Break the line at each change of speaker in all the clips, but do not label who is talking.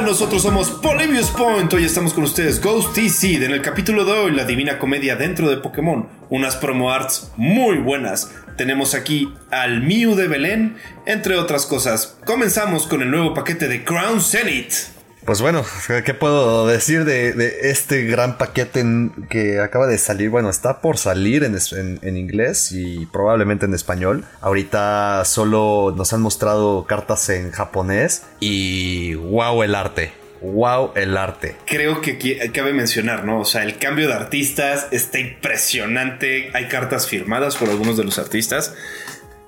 Nosotros somos Polybius Point. Hoy estamos con ustedes, Ghost Seed. En el capítulo de hoy, la divina comedia dentro de Pokémon. Unas promo arts muy buenas. Tenemos aquí al Mew de Belén, entre otras cosas. Comenzamos con el nuevo paquete de Crown Zenith.
Pues bueno, ¿qué puedo decir de, este gran paquete que acaba de salir? Bueno, está por salir en, en, inglés y probablemente en español. Ahorita solo nos han mostrado cartas en japonés y wow el arte. Wow el arte.
Creo que cabe mencionar, ¿no? O sea, el cambio de artistas está impresionante. Hay cartas firmadas por algunos de los artistas.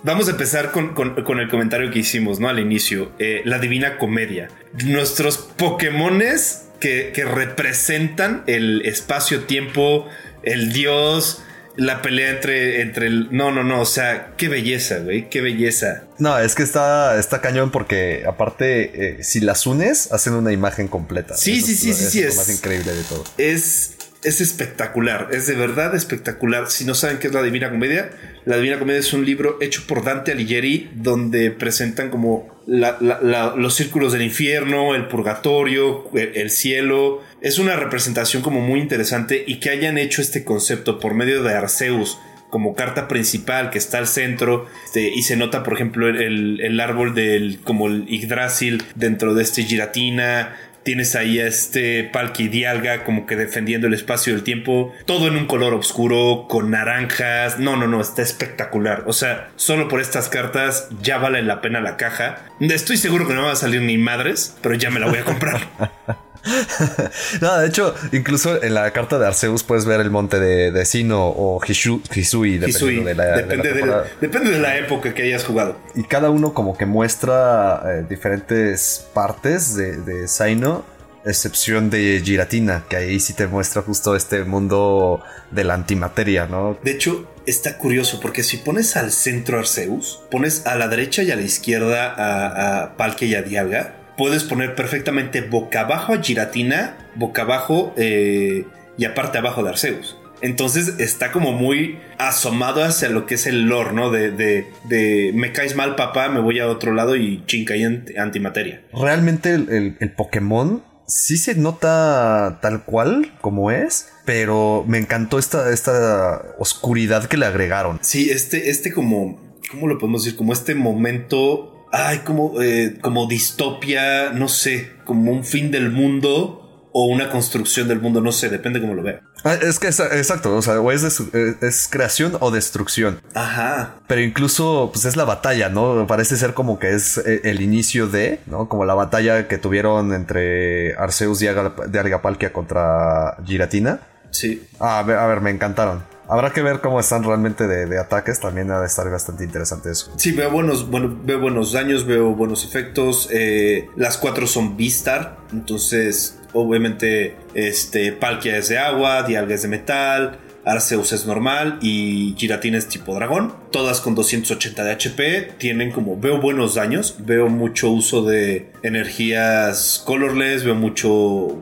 Vamos a empezar con, el comentario que hicimos, ¿no? Al inicio. Eh, la Divina Comedia. Nuestros Pokémones que, que representan el espacio-tiempo, el dios, la pelea entre, entre el. No, no, no. O sea, qué belleza, güey. Qué belleza.
No, es que está, está cañón porque, aparte, eh, si las unes, hacen una imagen completa.
Sí, sí, sí, sí, sí.
Es lo más increíble de todo.
Es es espectacular, es de verdad espectacular. Si no saben qué es la Divina Comedia, la Divina Comedia es un libro hecho por Dante Alighieri donde presentan como los círculos del infierno, el purgatorio, el, cielo. Es una representación como muy interesante y que hayan hecho este concepto por medio de Arceus como carta principal que está al centro este, y se nota por ejemplo el, el, árbol del como el Yggdrasil dentro de este giratina Tienes ahí a este Palki Dialga como que defendiendo el espacio y el tiempo. Todo en un color oscuro, con naranjas. No, no, no, está espectacular. O sea, solo por estas cartas ya vale la pena la caja. Estoy seguro que no va a salir ni madres, pero ya me la voy a comprar.
no, de hecho, incluso en la carta de Arceus puedes ver el monte de, Sino o Hisui,
de la, depende, de la, época que hayas jugado.
Y cada uno como que muestra eh, diferentes partes de, de Sino, excepción de Giratina, que ahí sí te muestra justo este mundo de la antimateria, ¿no?
De hecho, está curioso porque si pones al centro Arceus, pones a la derecha y a la izquierda a, a Palkia y a Dialga, puedes poner perfectamente boca abajo a Giratina, boca abajo eh, y aparte abajo de Arceus. Entonces está como muy asomado hacia lo que es el lore, ¿no? De, de, me caes mal, papá, me voy a otro lado y chinca y antimateria.
Realmente el, el, Pokémon sí se nota tal cual como es, pero me encantó esta, esta oscuridad que le agregaron.
Sí, este, este como, ¿cómo lo podemos decir? Como este momento ay, como, eh, como distopia, no sé, como un fin del mundo o una construcción del mundo, no sé, depende cómo lo vea.
Ah, es que es, exacto, o sea, o es, es, creación o destrucción.
Ajá.
Pero incluso, pues es la batalla, ¿no? Parece ser como que es eh, el inicio de, ¿no? Como la batalla que tuvieron entre Arceus de Argapalkia contra Giratina.
Sí.
Ah, a ver, a ver, me encantaron. Habrá que ver cómo están realmente de, ataques. También ha de estar bastante interesante eso.
Sí, veo buenos, bueno, veo buenos daños, veo buenos efectos. Eh, las cuatro son V-Star. Entonces, obviamente, este, Palkia es de agua, Dialga es de metal. Arceus es normal y Giratina es tipo dragón. Todas con 280 de HP. Tienen como, veo buenos daños. Veo mucho uso de energías colorless. Veo mucho,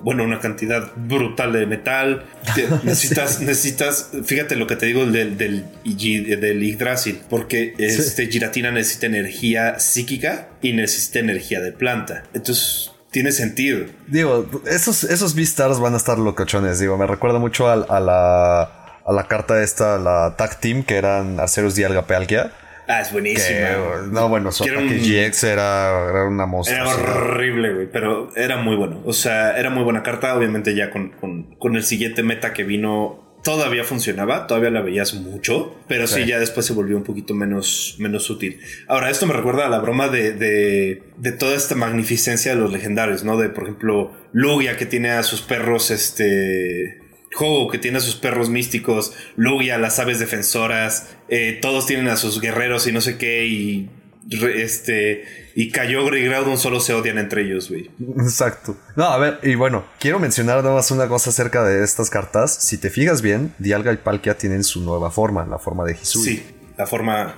bueno, una cantidad brutal de metal. necesitas, necesitas, fíjate lo que te digo del, del, del Yggdrasil. Porque este Giratina necesita energía psíquica y necesita energía de planta. Entonces tiene sentido.
Digo, esos, esos V-Stars van a estar locochones. Digo, me recuerda mucho a la a la carta esta, la tag team, que eran Arceus y Alga Pealgia.
Ah, es buenísima.
no, bueno, su ataque GX era, era, una monstruo.
Era horrible, güey, pero era muy bueno. O sea, era muy buena carta. Obviamente ya con, con, el siguiente meta que vino todavía funcionaba, todavía la veías mucho, pero sí. ya después se volvió un poquito menos, menos útil. Ahora, esto me recuerda a la broma de, de, de, toda esta magnificencia de los legendarios, ¿no? De, por ejemplo, Lugia que tiene a sus perros, este, Ho, que tiene a sus perros místicos, Lugia, las aves defensoras, eh, todos tienen a sus guerreros y no sé qué, y este y Kyogre y Groudon solo se odian entre ellos, güey.
Exacto. No, a ver, y bueno, quiero mencionar nada más una cosa acerca de estas cartas. Si te fijas bien, Dialga y Palkia tienen su nueva forma, la forma de Hisui.
Sí, la forma.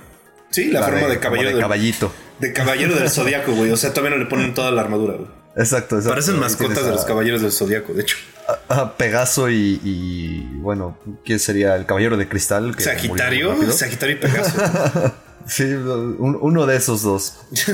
Sí, la, forma de, caballero.
De caballito.
De caballero del zodiaco, güey. O sea, todavía no le ponen toda la armadura, güey.
Exacto, exacto.
Parecen mascotas de los caballeros del zodiaco, de hecho.
Pegaso y, bueno, ¿quién sería el caballero de cristal?
Sagitario, Sagitario y Pegaso.
Sí, uno de esos dos.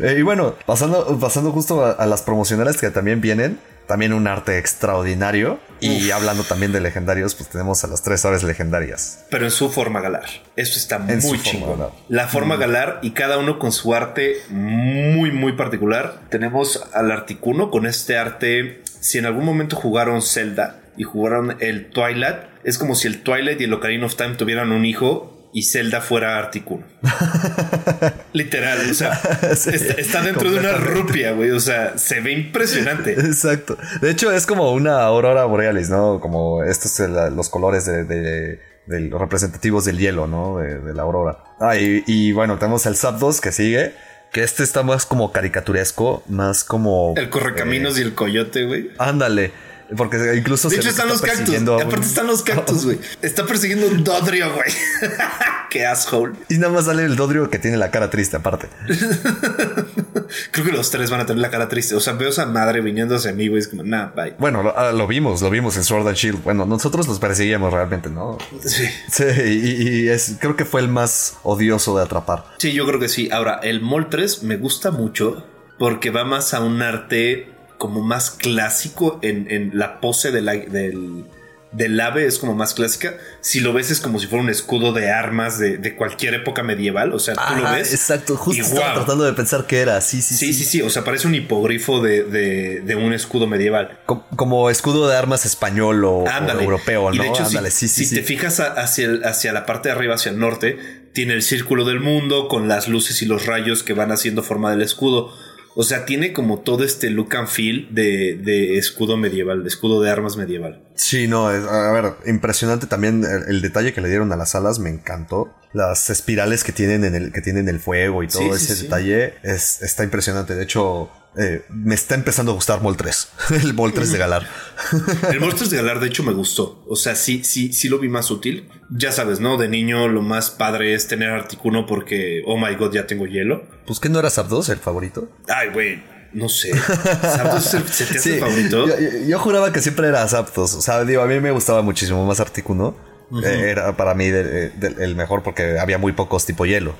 y, bueno, pasando, pasando justo a, las promocionales que también vienen, también un arte extraordinario. Y hablando también de legendarios, pues tenemos a las tres aves legendarias.
Pero en su forma galar. Esto está muy chingón. La forma mm. galar y cada uno con su arte muy, muy particular. Tenemos al Articuno con este arte. Si en algún momento jugaron Zelda y jugaron el Twilight, es como si el Twilight y el Ocarina of Time tuvieran un hijo y Zelda fuera Articuno. Literal, o sea, está, dentro de una rupia, güey. O sea, se ve impresionante.
Exacto. De hecho, es como una aurora borealis, ¿no? Como estos los colores de, los representativos del hielo, ¿no? De, la aurora. Ah, y, bueno, tenemos el Zapdos que sigue. Que este está más como caricaturesco, más como.
El correcaminos eh, y el coyote, güey.
Ándale. Porque incluso.
De hecho, están los cactus. Aparte, están los cactus, güey. Está persiguiendo un Dodrio, güey. Qué asshole.
Y nada más sale el Dodrio que tiene la cara triste, aparte.
Creo que los tres van a tener la cara triste. O sea, veo a esa madre viniendo hacia mí, güey. Es como, nah, bye.
Bueno, ah, lo, vimos, lo vimos en Sword and Shield. Bueno, nosotros los perseguíamos realmente, ¿no?
Sí.
Sí, y, es, creo que fue el más odioso de atrapar.
Sí, yo creo que sí. Ahora, el Moltres me gusta mucho porque va más a un arte como más clásico en, la pose del, del, ave, es como más clásica. Si lo ves es como si fuera un escudo de armas de, cualquier época medieval, o sea, tú lo ves.
Exacto, justo estaba tratando de pensar que era, sí, sí,
sí. Sí, sí, sí, o sea, parece un hipogrifo de, un escudo medieval.
Como, escudo de armas español o, europeo, ¿no?
de hecho, si, te fijas hacia, hacia la parte de arriba, hacia el norte, tiene el círculo del mundo con las luces y los rayos que van haciendo forma del escudo. O sea, tiene como todo este look and feel de, escudo medieval, de escudo de armas medieval.
Sí, no, a ver, impresionante también el, detalle que le dieron a las alas, me encantó. Las espirales que tienen en el, que tienen el fuego y todo ese detalle es, está impresionante. De hecho, eh, me está empezando a gustar Mol 3. el Mol 3 de Galar.
el Mol 3 de Galar, de hecho, me gustó. O sea, sí, sí, sí lo vi más útil. Ya sabes, ¿no? De niño lo más padre es tener Articuno porque, oh my god, ya tengo hielo.
Pues que no era Zapdos el favorito.
Ay, güey. No sé. ¿Zapdos se, te hace favorito?
Yo, juraba que siempre era Zapdos. O sea, digo, a mí me gustaba muchísimo más Articuno. Eh, era para mí el mejor porque había muy pocos tipo hielo.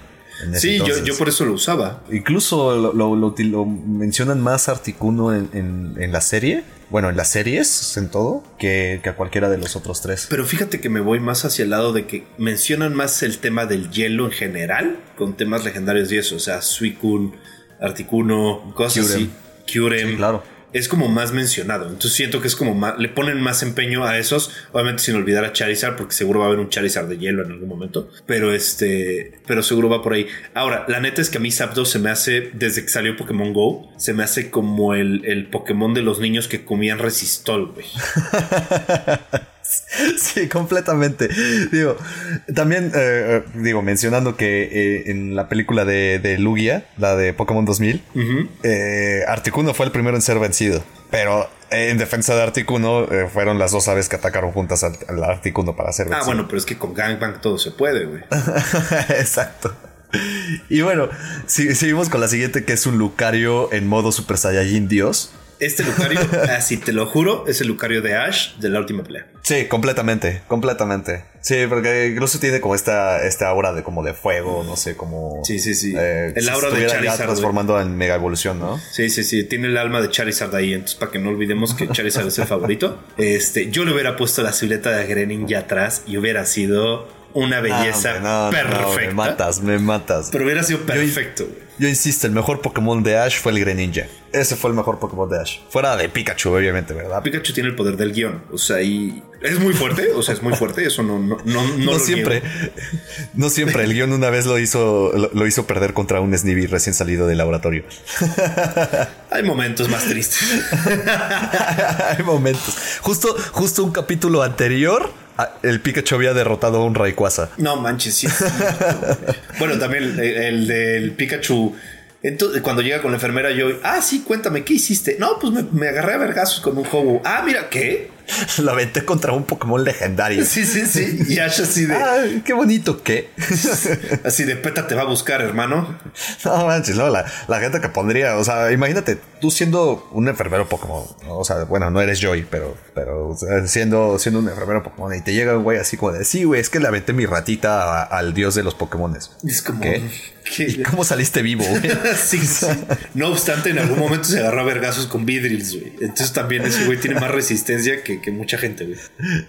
Sí, yo, por eso lo usaba.
Incluso lo, mencionan más Articuno en, la serie. Bueno, en las series, en todo, que, a cualquiera de los otros tres.
Pero fíjate que me voy más hacia el lado de que mencionan más el tema del hielo en general, con temas legendarios y eso. O sea, Suicune, Articuno, cosas así. Kyurem.
claro
es como más mencionado. Entonces siento que es como más, le ponen más empeño a esos. Obviamente sin olvidar a Charizard, porque seguro va a haber un Charizard de hielo en algún momento. Pero este, pero seguro va por ahí. Ahora, la neta es que a mí Zapdos se me hace, desde que salió Pokémon Go, se me hace como el, el Pokémon de los niños que comían resistol, güey.
Sí, completamente. Digo, también, eh, eh, digo, mencionando que eh, en la película de, Lugia, la de Pokémon 2000, Articuno fue el primero en ser vencido. Pero en defensa de Articuno fueron las dos aves que atacaron juntas al, Articuno para ser
ah, vencido. Ah, bueno, pero es que con Gangbang todo se puede, güey.
Exacto. Y bueno, seguimos con la siguiente que es un Lucario en modo Super Saiyajin Dios.
Este Lucario, así te lo juro, es el Lucario de Ash de la última pelea.
Sí, completamente, completamente. Sí, porque incluso tiene como esta, esta aura de como de fuego, no sé, como...
Sí, sí, sí. Eh, el aura
de Charizard. transformando en mega evolución, ¿no?
Sí, sí, sí. Tiene el alma de Charizard ahí. Entonces, para que no olvidemos que Charizard es el favorito. Este, yo le hubiera puesto la silueta de Grenin ya atrás y hubiera sido una belleza perfecta.
me matas, me matas.
Pero hubiera sido perfecto.
Yo, insisto, el mejor Pokémon de Ash fue el Greninja. Ese fue el mejor Pokémon de Ash. Fuera de Pikachu, obviamente, ¿verdad?
Pikachu tiene el poder del guion. O sea, y es muy fuerte. O sea, es muy fuerte. Eso no, no, no,
no, siempre. No siempre. El guion una vez lo hizo, lo, hizo perder contra un Snivy recién salido del laboratorio.
Hay momentos más tristes.
Hay momentos. Justo, justo un capítulo anterior el Pikachu había derrotado a un Rayquaza.
No manches, sí. bueno, también el, del Pikachu. Entonces, cuando llega con la enfermera, yo, ah, sí, cuéntame, ¿qué hiciste? No, pues me, agarré a vergazos con un juego. Ah, mira, ¿qué?
lo aventé contra un Pokémon legendario.
Sí, sí, sí. Y Ash así de.
Ay, qué bonito, ¿qué?
así de peta te va a buscar, hermano.
No manches, no, la, la gente que pondría, o sea, imagínate, tú siendo un enfermero Pokémon, ¿no? o sea, bueno, no eres Joy, pero, pero o sea, siendo, siendo un enfermero Pokémon y te llega un güey así como de, sí, güey, es que le aventé mi ratita a- al dios de los Pokémones.
Es como.
¿Qué?
¿Qué?
¿Y cómo saliste vivo, güey?
sí, sí. No obstante, en algún momento se agarró a vergazos con Vidrils, güey. Entonces también ese güey tiene más resistencia que, que mucha gente, güey.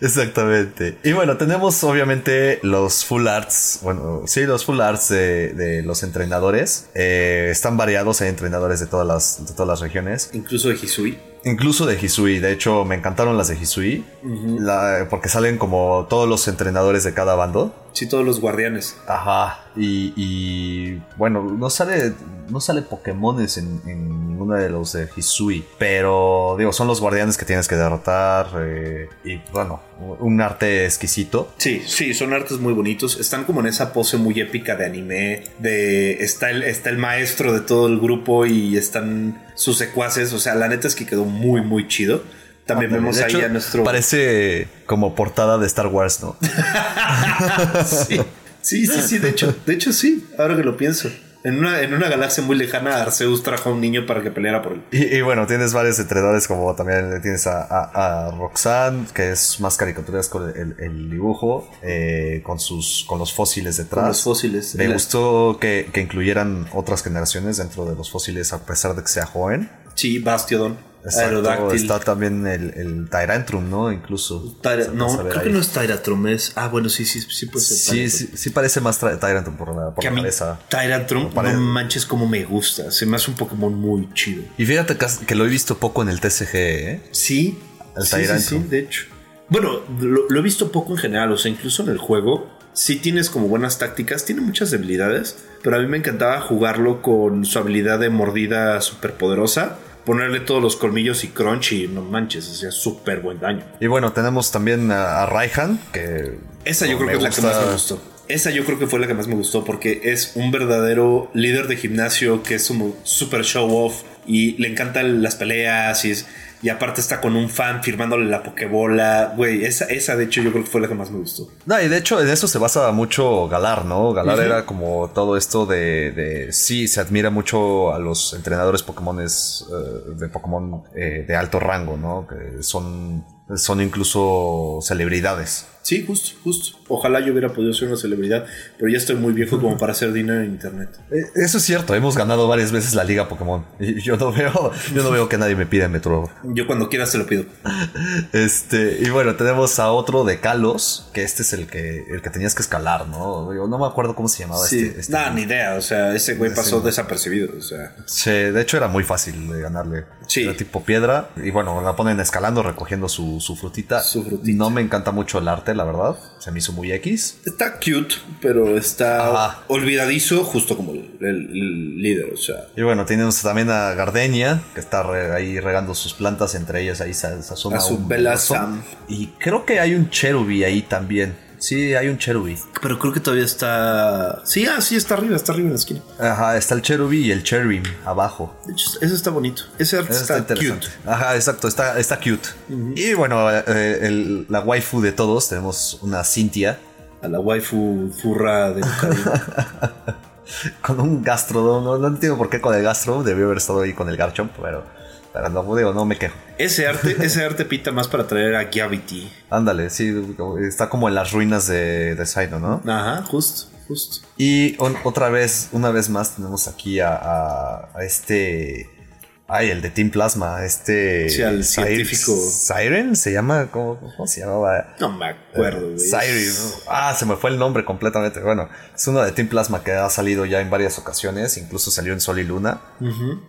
Exactamente. Y bueno, tenemos obviamente los full arts. Bueno, sí, los full arts de, de los entrenadores. Eh, están variados, hay entrenadores de todas las, de todas las regiones.
Incluso de Hisui.
Incluso de Hisui. De hecho, me encantaron las de Hisui. la- porque salen como todos los entrenadores de cada bando.
Sí, todos los guardianes.
Ajá. Y, y, bueno, no sale. No sale Pokémones en, en ninguno de los de Hisui. Pero digo, son los guardianes que tienes que derrotar. eh, y bueno, un arte exquisito.
Sí, sí, son artes muy bonitos. Están como en esa pose muy épica de anime. De está el, está el maestro de todo el grupo y están sus secuaces. O sea, la neta es que quedó muy, muy chido. También
Ándale,
vemos ahí
hecho,
a nuestro.
Parece como portada de Star Wars, ¿no?
sí, sí, sí, sí, de hecho, de hecho sí, ahora que lo pienso. En una, en una galaxia muy lejana, Arceus trajo a un niño para que peleara por él.
Y, y bueno, tienes varios entrenadores, como también tienes a, a- a Roxanne, que es más caricaturas con el, el dibujo, eh, con sus con los fósiles detrás.
Con los fósiles.
Me
La-
gustó que, que incluyeran otras generaciones dentro de los fósiles, a pesar de que sea joven.
Sí, Bastiodon.
Exacto. Está también el, el Tyrantrum, ¿no? Incluso.
Tyra- no, creo que no es Tyratrum, es. Ah, bueno, sí, sí, sí puede ser.
Sí,
Tyrantrum.
sí, sí parece más Ty- Tyrantrum por la, por
Que a
la
mí,
cabeza.
Tyrantrum,
Pare-
no manches como me gusta. Se me hace un Pokémon muy chido.
Y fíjate que, lo he visto poco en el TCG, ¿eh?
Sí,
El
sí, sí,
Tyrantrum.
sí, de hecho. Bueno, lo, lo he visto poco en general, o sea, incluso en el juego, sí tienes como buenas tácticas, tiene muchas debilidades, pero a mí me encantaba jugarlo con su habilidad de mordida súper poderosa, ponerle todos los colmillos y crunch y no manches, hacía súper buen daño.
Y bueno, tenemos también a, a Raihan, que...
Esa yo creo que es la que más me gustó. Esa yo creo que fue la que más me gustó porque es un verdadero líder de gimnasio que es como super show off y le encantan las peleas y, es- y aparte está con un fan firmándole la pokebola. Güey, esa, esa de hecho yo creo que fue la que más me gustó.
No, y de hecho en eso se basa mucho Galar, ¿no? Galar era como todo esto de, de- Sí, se admira mucho a los entrenadores Pokémones eh, de Pokémon eh, de alto rango, ¿no? Que son, son incluso celebridades.
Sí, justo, justo. Ojalá yo hubiera podido ser una celebridad, pero ya estoy muy viejo como para hacer dinero en internet.
Eh, Eso es cierto, hemos ganado varias veces la liga Pokémon. Y yo no veo, yo no veo que nadie me pida Metro.
Yo cuando quiera se lo pido.
Este, y bueno, tenemos a otro de Kalos, que este es el que, el que tenías que escalar, ¿no? Yo no me acuerdo cómo se llamaba
Sí,
este. este
nada, ni idea. O sea, ese güey pasó
no.
desapercibido. O sea,
Sí, de hecho era muy fácil de ganarle.
Sí.
Era tipo piedra. Y bueno, la ponen escalando, recogiendo su, su frutita.
Su frutita.
No me encanta mucho el arte, la verdad. Se me hizo muy X.
Está cute, pero está
Ajá.
olvidadizo, justo como el, líder. O sea,
Y bueno, tenemos también a Gardenia, que está re- ahí regando sus plantas, entre ellas ahí se, se asoma
A su
un
Bella. Sam.
Y creo que hay un Cherubi ahí también. Sí, hay un Cherubi.
pero creo que todavía está. Sí, ah, sí, está arriba, está arriba en la esquina.
Ajá, está el Cherubi y el Cherrim abajo.
De hecho, ese está bonito. Ese arte
Eso
está, cute.
Ajá, exacto, está, está cute. Y bueno, eh, el- la waifu de todos, tenemos una Cintia
A la waifu furra de
con un gastrodon. No, no entiendo por qué con el gastro, debió haber estado ahí con el Garchomp, pero, pero no, digo, no me quejo.
ese arte, ese arte pita más para traer a Gravity.
Ándale, sí, está como en las ruinas de, de Saino, ¿no?
Ajá, justo, justo.
Y on- otra vez, una vez más, tenemos aquí a, a- a este. Ay, el de Team Plasma, este.
Sí, al científico.
Siren se llama, ¿cómo, cómo se llamaba?
No me acuerdo, güey.
Siren. Ah, se me fue el nombre completamente. Bueno, es uno de Team Plasma que ha salido ya en varias ocasiones, incluso salió en Sol y Luna.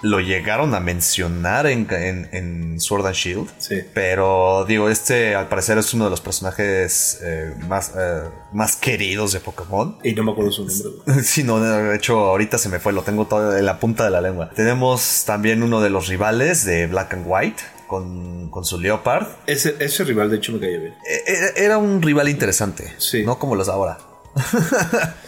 Lo llegaron a mencionar en, en- en Sword and Shield.
Sí.
Pero digo, este al parecer es uno de los personajes eh, más, eh, más queridos de Pokémon.
Y no me acuerdo su nombre.
Sí, no, de hecho ahorita se me fue, lo tengo todo en la punta de la lengua. Tenemos también uno de los rivales de Black and White con, con su Leopard.
Ese, ese rival, de hecho, me caía bien.
E- e- Era un rival interesante,
Sí.
no como los ahora.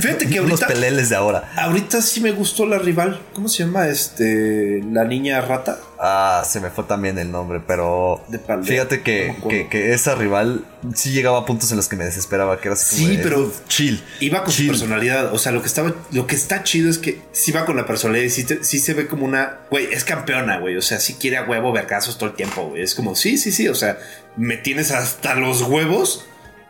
Fíjate que ahorita,
peleles de ahora.
ahorita sí me gustó la rival. ¿Cómo se llama? Este, la niña rata.
Ah, se me fue también el nombre, pero
De
fíjate que, que, que esa rival sí llegaba a puntos en los que me desesperaba, que era así como
Sí,
de,
pero
chill.
Iba con
chill.
su personalidad. O sea, lo que estaba, lo que está chido es que sí va con la personalidad y sí, te- sí se ve como una, güey, es campeona, güey. O sea, sí quiere a huevo vergazos todo el tiempo, güey. Es como, sí, sí, sí. O sea, me tienes hasta los huevos,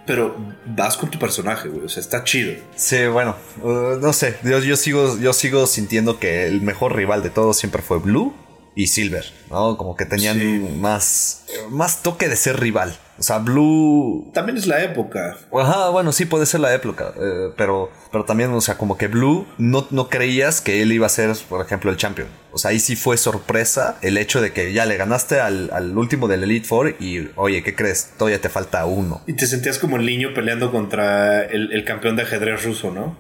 pero vas con tu personaje, güey. O sea, está chido.
Sí, bueno, uh, no sé, yo, yo sigo, yo sigo sintiendo que el mejor rival de todos siempre fue Blue y Silver, ¿no? Como que tenían
Sí.
más, más toque de ser rival. O sea, Blue
También es la época.
Ajá, bueno, sí puede ser la época, eh, pero, pero también, o sea, como que Blue no, no creías que él iba a ser, por ejemplo, el champion. O sea, ahí sí fue sorpresa el hecho de que ya le ganaste al, al último del Elite Four y, oye, ¿qué crees? Todavía te falta uno.
Y te sentías como el niño peleando contra el, el campeón de ajedrez ruso, ¿no?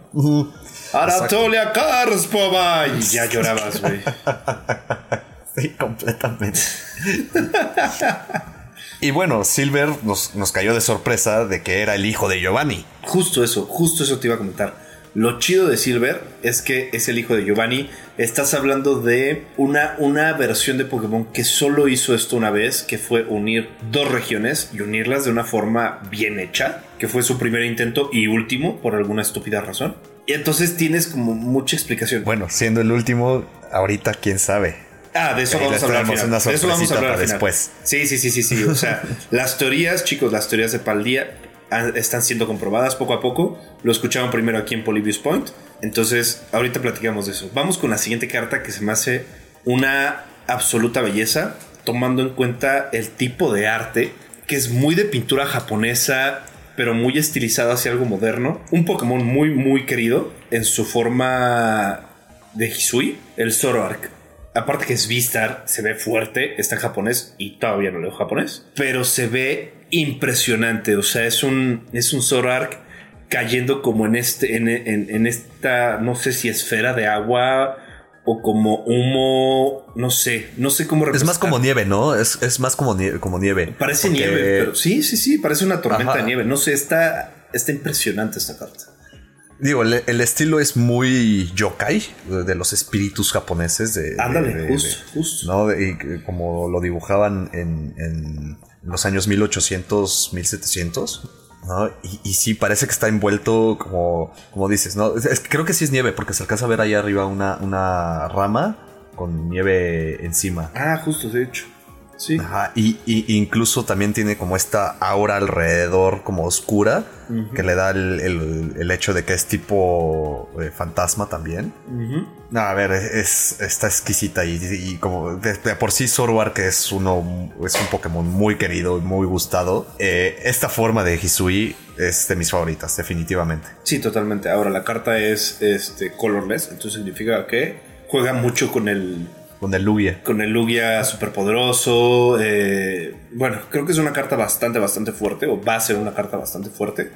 Aratolia Karspova. Y ya llorabas, güey.
Sí, completamente. y bueno, Silver nos, nos cayó de sorpresa de que era el hijo de Giovanni.
Justo eso, justo eso te iba a comentar. Lo chido de Silver es que es el hijo de Giovanni. Estás hablando de una, una versión de Pokémon que solo hizo esto una vez, que fue unir dos regiones y unirlas de una forma bien hecha, que fue su primer intento y último por alguna estúpida razón. Y entonces tienes como mucha explicación.
Bueno, siendo el último, ahorita quién sabe.
Ah, de eso vamos a hablar final.
una
De eso vamos a hablar
para después.
Sí, sí, sí, sí, sí. O sea, las teorías, chicos, las teorías de Paldía están siendo comprobadas poco a poco. Lo escucharon primero aquí en Polybius Point. Entonces, ahorita platicamos de eso. Vamos con la siguiente carta que se me hace una absoluta belleza, tomando en cuenta el tipo de arte, que es muy de pintura japonesa, pero muy estilizado hacia algo moderno. Un Pokémon muy, muy querido en su forma de Hisui, el Zoroark. Aparte que es Vistar, se ve fuerte, está en japonés y todavía no leo japonés, pero se ve impresionante, o sea, es un, es un Zoroark cayendo como en, este, en, en- en esta, no sé si esfera de agua o como humo, no sé, no sé cómo
Es más
representar.
como nieve, ¿no? Es, es más como nieve. Como nieve
Parece
Porque-
nieve, pero sí, sí, sí, parece una tormenta
Ajá.
de nieve, no sé, está, está impresionante esta carta.
Digo, el, el estilo es muy yokai, de, los espíritus japoneses. De,
Ándale,
de-
justo,
de-
justo.
¿no? Y como lo dibujaban en, en los años 1800, 1700. ¿no? Y, y sí, parece que está envuelto como, como dices, ¿no? Es- creo que sí es nieve, porque se alcanza a ver ahí arriba una, una rama con nieve encima.
Ah, justo, de hecho. Sí.
Ajá, y, y incluso también tiene como esta aura alrededor como oscura que le da el, el- el hecho de que es tipo eh, fantasma también. No, a ver, es, está exquisita y, y como de, de por sí Zoroark que es uno es un Pokémon muy querido y muy gustado. eh, esta forma de Hisui es de mis favoritas, definitivamente.
Sí, totalmente. Ahora la carta es este colorless, entonces significa que juega mucho con el
Con el Lugia.
con el Lugia superpoderoso. eh, bueno, creo que es una carta bastante, bastante fuerte, o va a ser una carta bastante fuerte.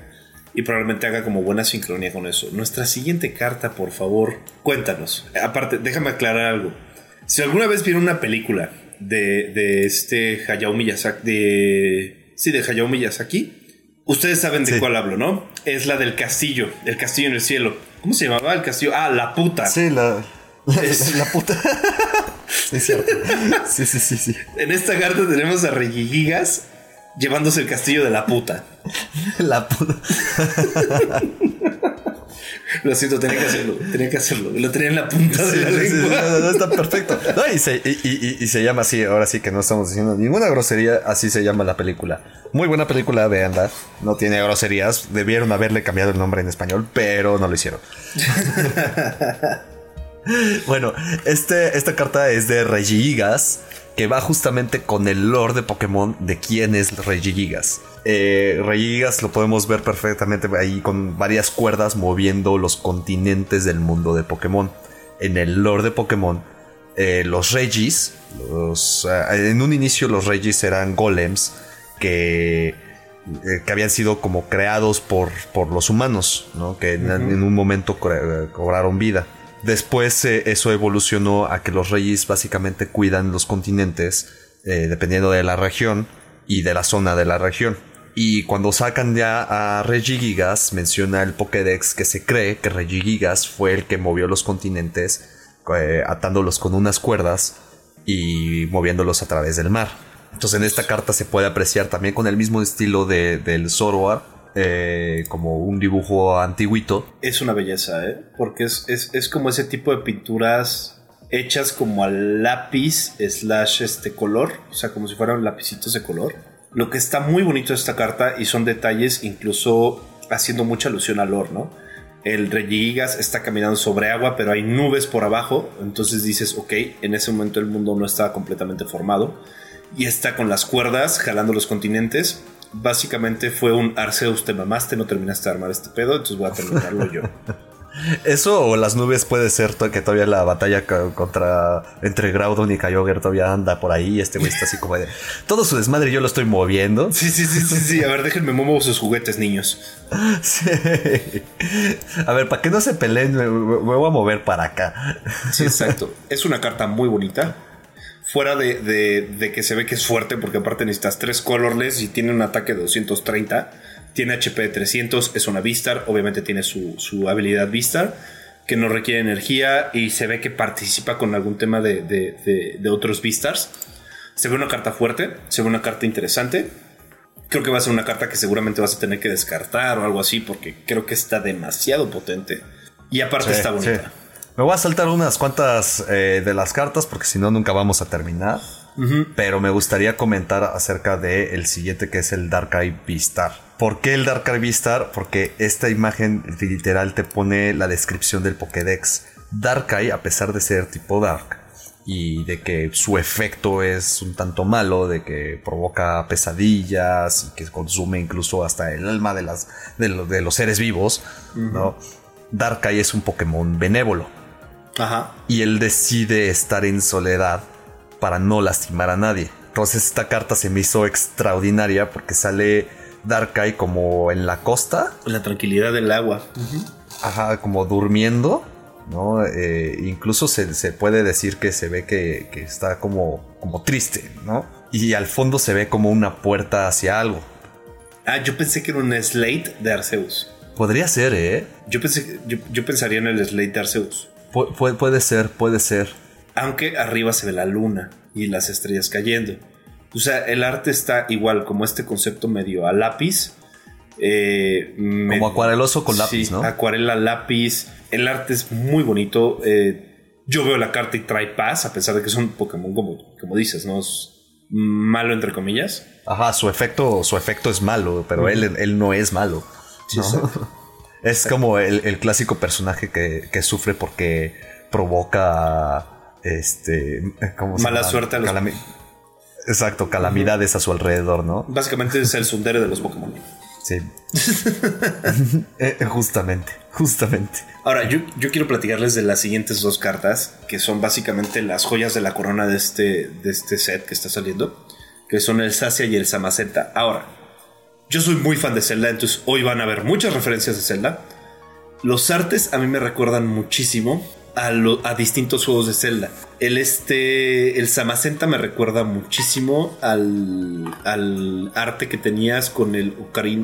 Y probablemente haga como buena sincronía con eso. Nuestra siguiente carta, por favor, cuéntanos. Aparte, déjame aclarar algo. Si alguna vez vieron una película de, de este Hayao Miyazaki, de... Sí, de Hayao Miyazaki, ustedes saben de
Sí.
cuál hablo, ¿no? Es la del castillo, el castillo en el cielo. ¿Cómo se llamaba el castillo? Ah, la puta.
Sí, la, la,
Es-
la puta. sí, es cierto. Sí, sí, sí, sí.
En esta carta tenemos a Regigigas llevándose el castillo de la puta.
La puta.
Lo siento, tenía que hacerlo, tenía que hacerlo. Lo tenía en la punta de la
sí, sí,
lengua.
no, no, está perfecto. No, y, se, y- y- y se llama así, ahora sí que no estamos diciendo ninguna grosería, así se llama la película. Muy buena película, veanla. No tiene groserías. Debieron haberle cambiado el nombre en español, pero no lo hicieron. bueno, este, esta carta es de Regigigas, que va justamente con el lore de Pokémon de quién es Regigigas. Eh, Regigigas lo podemos ver perfectamente ahí con varias cuerdas moviendo los continentes del mundo de Pokémon. En el lore de Pokémon, eh, los Regis, los, eh, en un inicio los Regis eran golems que eh, que habían sido como creados por, por los humanos, ¿no? que en, en un momento cobraron vida. Después eh, eso evolucionó a que los reyes básicamente cuidan los continentes eh, dependiendo de la región y de la zona de la región. Y cuando sacan ya a Regigigas, menciona el Pokédex que se cree que Regigigas fue el que movió los continentes eh, atándolos con unas cuerdas y moviéndolos a través del mar. Entonces en esta carta se puede apreciar también con el mismo estilo de, del Zoroark, eh, como un dibujo antiguito.
Es una belleza, ¿eh? Porque es, es, como ese tipo de pinturas hechas como al lápiz slash este color, o sea, como si fueran lapicitos de color. Lo que está muy bonito de esta carta y son detalles incluso haciendo mucha alusión al lore, ¿no? el Regigigas está caminando sobre agua, pero hay nubes por abajo. Entonces dices, ok, en ese momento el mundo no estaba completamente formado. Y está con las cuerdas jalando los continentes. Básicamente fue un Arceus, te mamaste, no terminaste de armar este pedo, entonces voy a terminarlo yo.
Eso o las nubes puede ser que todavía la batalla contra entre Groudon y Kyogre todavía anda por ahí. Este güey está así como de todo su desmadre yo lo estoy moviendo.
Sí, sí, sí, sí, sí. A ver, déjenme mover sus juguetes, niños. Sí.
A ver, para que no se peleen, me, voy a mover para acá.
Sí, exacto. Es una carta muy bonita. Fuera de, de que se ve que es fuerte, porque aparte necesitas tres colorless y tiene un ataque de 230 tiene HP de 300, es una Vistar, obviamente tiene su, habilidad Vistar, que no requiere energía y se ve que participa con algún tema de, otros Vistars. Se ve una carta fuerte, se ve una carta interesante. Creo que va a ser una carta que seguramente vas a tener que descartar o algo así, porque creo que está demasiado potente. Y aparte está bonita.
Me voy a saltar unas cuantas eh, de las cartas, porque si no, nunca vamos a terminar. Pero me gustaría comentar acerca del el siguiente que es el Dark Eye Vistar. ¿Por qué el Dark Eye Vistar? Porque esta imagen literal te pone la descripción del Pokédex. Dark Eye, a pesar de ser tipo Dark, y de que su efecto es un tanto malo, de que provoca pesadillas y que consume incluso hasta el alma de, las, de, los seres vivos, ¿no? Darkrai es un Pokémon benévolo. Ajá. Y él decide estar en soledad para no lastimar a nadie. Entonces esta carta se me hizo extraordinaria porque sale Darkrai como en la costa.
En la tranquilidad del agua.
Ajá, como durmiendo. ¿no? Eh, incluso se, puede decir que se ve que, está como, como triste, ¿no? Y al fondo se ve como una puerta hacia algo.
Ah, yo pensé que era un Slate de Arceus.
Podría ser, ¿eh?
Yo, pensé, yo, pensaría en el Slate de Arceus.
Puede ser, puede ser
aunque arriba se ve la luna y las estrellas cayendo. O sea, el arte está igual, como este concepto medio a lápiz.
Eh, como acuareloso con lápiz, ¿no?
Acuarela, lápiz. El arte es muy bonito. Eh, yo veo la carta y trae paz, a pesar de que es un Pokémon, como, como dices, ¿no? Es malo, entre comillas.
Ajá, su efecto, su efecto es malo, pero él, él no es malo. es como el, clásico personaje que, que sufre porque provoca este,
mala suerte a los...
Exacto, calamidades a su alrededor, ¿no?
Básicamente es el sundere de los Pokémon.
Sí. Eh, justamente, justamente.
Ahora, yo, yo, quiero platicarles de las siguientes dos cartas, que son básicamente las joyas de la corona de este, de este set que está saliendo, que son el Sacia y el Samaceta. Ahora, yo soy muy fan de Zelda, entonces hoy van a ver muchas referencias de Zelda. Los artes a mí me recuerdan muchísimo a, distintos juegos de Zelda. El este, el Samacenta me recuerda muchísimo al, arte que tenías con el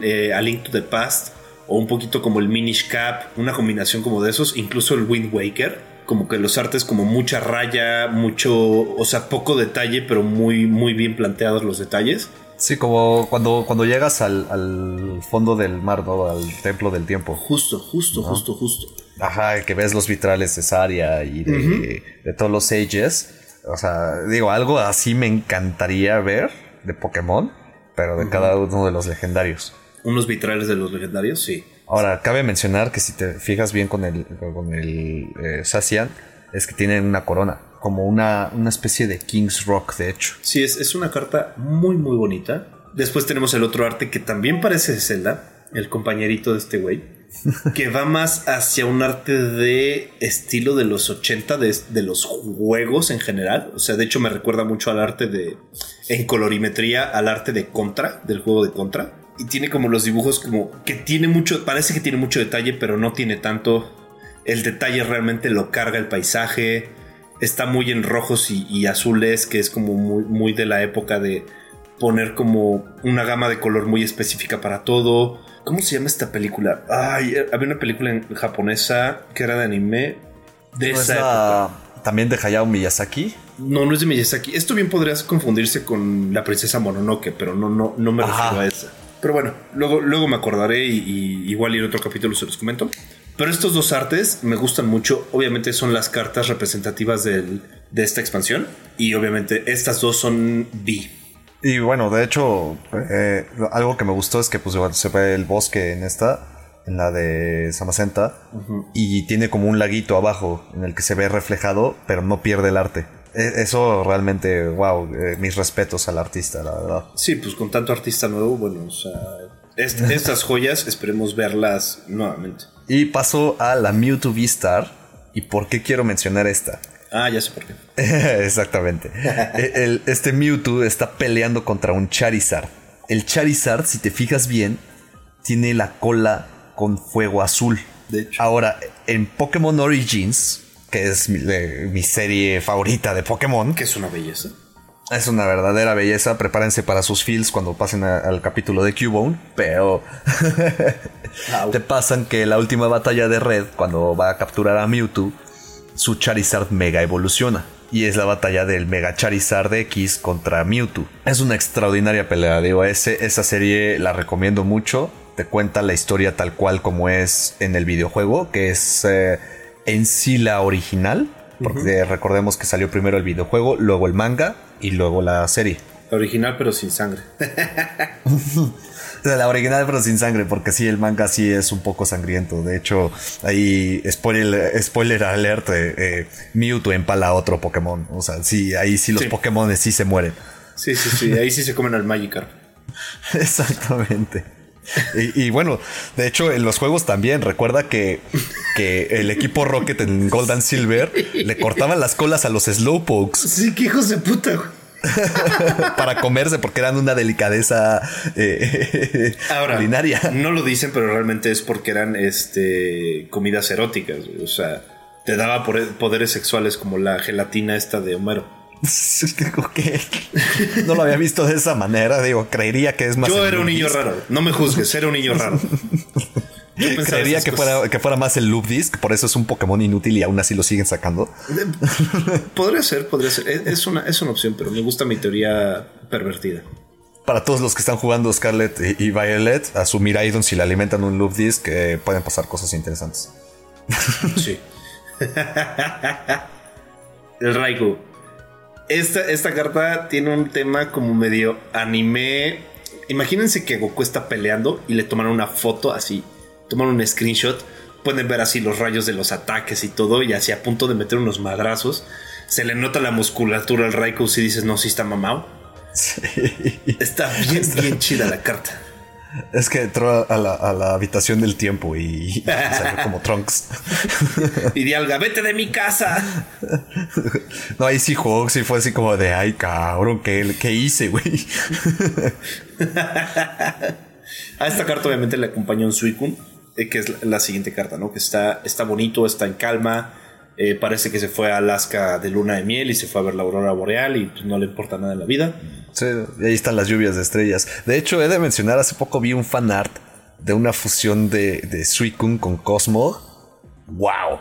eh, A Link to the Past o un poquito como el Minish Cap, una combinación como de esos, incluso el Wind Waker, como que los artes como mucha raya, mucho, o sea, poco detalle, pero muy, muy bien planteados los detalles.
Sí, como cuando, cuando llegas al, fondo del mar, ¿no? Al templo del tiempo.
Justo, justo, justo, justo.
Ajá, que ves los vitrales de Saria y de, todos los Ages. O sea, digo, algo así me encantaría ver de Pokémon, pero de cada uno de los legendarios.
Unos vitrales de los legendarios, sí.
Ahora, cabe mencionar que si te fijas bien con el, con el eh, Sacian, es que tienen una corona, como una, una especie de King's Rock, de hecho.
Sí, es, es una carta muy, muy bonita. Después tenemos el otro arte que también parece de Zelda, el compañerito de este güey que va más hacia un arte de estilo de los 80, de, los juegos en general. O sea, de hecho me recuerda mucho al arte de, en colorimetría, al arte de Contra, del juego de Contra. Y tiene como los dibujos como que tiene mucho, parece que tiene mucho detalle, pero no tiene tanto. El detalle realmente lo carga el paisaje. Está muy en rojos y, azules, que es como muy, muy de la época de poner como una gama de color muy específica para todo. ¿Cómo se llama esta película? Ay, había una película en japonesa que era de anime de
¿No es
esa
la-
época.
También de Hayao Miyazaki.
No, no es de Miyazaki. Esto bien podrías confundirse con la princesa Mononoke, pero no, no, no me
Ajá.
refiero a esa. Pero bueno, luego, luego me acordaré y, y igual y en otro capítulo se los comento. Pero estos dos artes me gustan mucho. Obviamente son las cartas representativas del- de esta expansión. Y obviamente estas dos son B.
Y bueno, de hecho, eh, algo que me gustó es que pues, se ve el bosque en esta, en la de Samacenta, y tiene como un laguito abajo en el que se ve reflejado, pero no pierde el arte. E- Eso realmente, wow, eh, mis respetos al artista, la verdad.
Sí, pues con tanto artista nuevo, bueno, o sea, est- estas joyas esperemos verlas nuevamente.
Y paso a la Mewtwo V-Star. ¿Y por qué quiero mencionar esta?
Ah, ya sé por qué.
Exactamente. E- el- este Mewtwo está peleando contra un Charizard. El Charizard, si te fijas bien, tiene la cola con fuego azul.
De hecho.
Ahora, en Pokémon Origins, que es mi, mi serie favorita de Pokémon,
Que es una belleza.
Es una verdadera belleza. Prepárense para sus feels cuando pasen a- al capítulo de Cubone. Pero te pasan que la última batalla de Red, cuando va a capturar a Mewtwo, su Charizard mega evoluciona. Y es la batalla del Mega Charizard X contra Mewtwo. Es una extraordinaria pelea, digo, ese, esa serie la recomiendo mucho. Te cuenta la historia tal cual como es en el videojuego, que es eh, en sí la original. Porque recordemos que salió primero el videojuego, luego el manga y luego la serie.
La original, pero sin sangre.
La original pero sin sangre, porque sí, el manga sí es un poco sangriento. De hecho, ahí, spoiler, spoiler alert, eh, eh, Mewtwo empala a otro Pokémon. O sea, sí, ahí sí los
Sí.
Pokémon sí se mueren.
Sí, sí, sí. Ahí sí se comen al Magikarp.
Exactamente. Y, y bueno, de hecho, en los juegos también, recuerda que, que el equipo Rocket en Gold and Silver le cortaban las colas a los Slowpokes
Sí, qué hijos de puta, güey.
para comerse porque eran una delicadeza eh,
Ahora,
culinaria.
no lo dicen, pero realmente es porque eran este comidas eróticas. O sea, te daba poderes sexuales como la gelatina esta de Homero.
No lo había visto de esa manera. Digo, creería que es más.
Yo era un niño
Disc.
raro. No me juzgues, era un niño raro. Yo
Creería que
cosas.
fuera, que fuera más el Loop Disc, por eso es un Pokémon inútil y aún así lo siguen sacando.
Podría ser, podría ser. Es, es una, es una opción, pero me gusta mi teoría pervertida.
Para todos los que están jugando Scarlet y, y Violet, a su Miraidon, si le alimentan un Loop Disc, eh, pueden pasar cosas interesantes.
Sí. El Raikou. Esta, esta carta tiene un tema como medio anime. Imagínense que Goku está peleando y le toman una foto así. Toman un screenshot. Pueden ver así los rayos de los ataques y todo. Y así a punto de meter unos madrazos. Se le nota la musculatura al Raikou si dices, no, si está mamado. Está bien, bien chida la carta.
Es que entró a la, a la habitación del tiempo y, y salió como Trunks.
Y Dialga, vete de mi casa.
No, ahí sí jugó, sí fue así como de, ay, cabrón, ¿qué, qué hice, güey?
A esta carta obviamente le acompaña un Suicune, eh, que es la, la siguiente carta, ¿no? Que está, está bonito, está en calma. Eh, parece que se fue a Alaska de luna de miel y se fue a ver la aurora boreal y pues, no le importa nada en la vida.
Sí, y ahí están las lluvias de estrellas. De hecho, he de mencionar, hace poco vi un fan art de una fusión de, de Suicune con Cosmo. ¡Wow!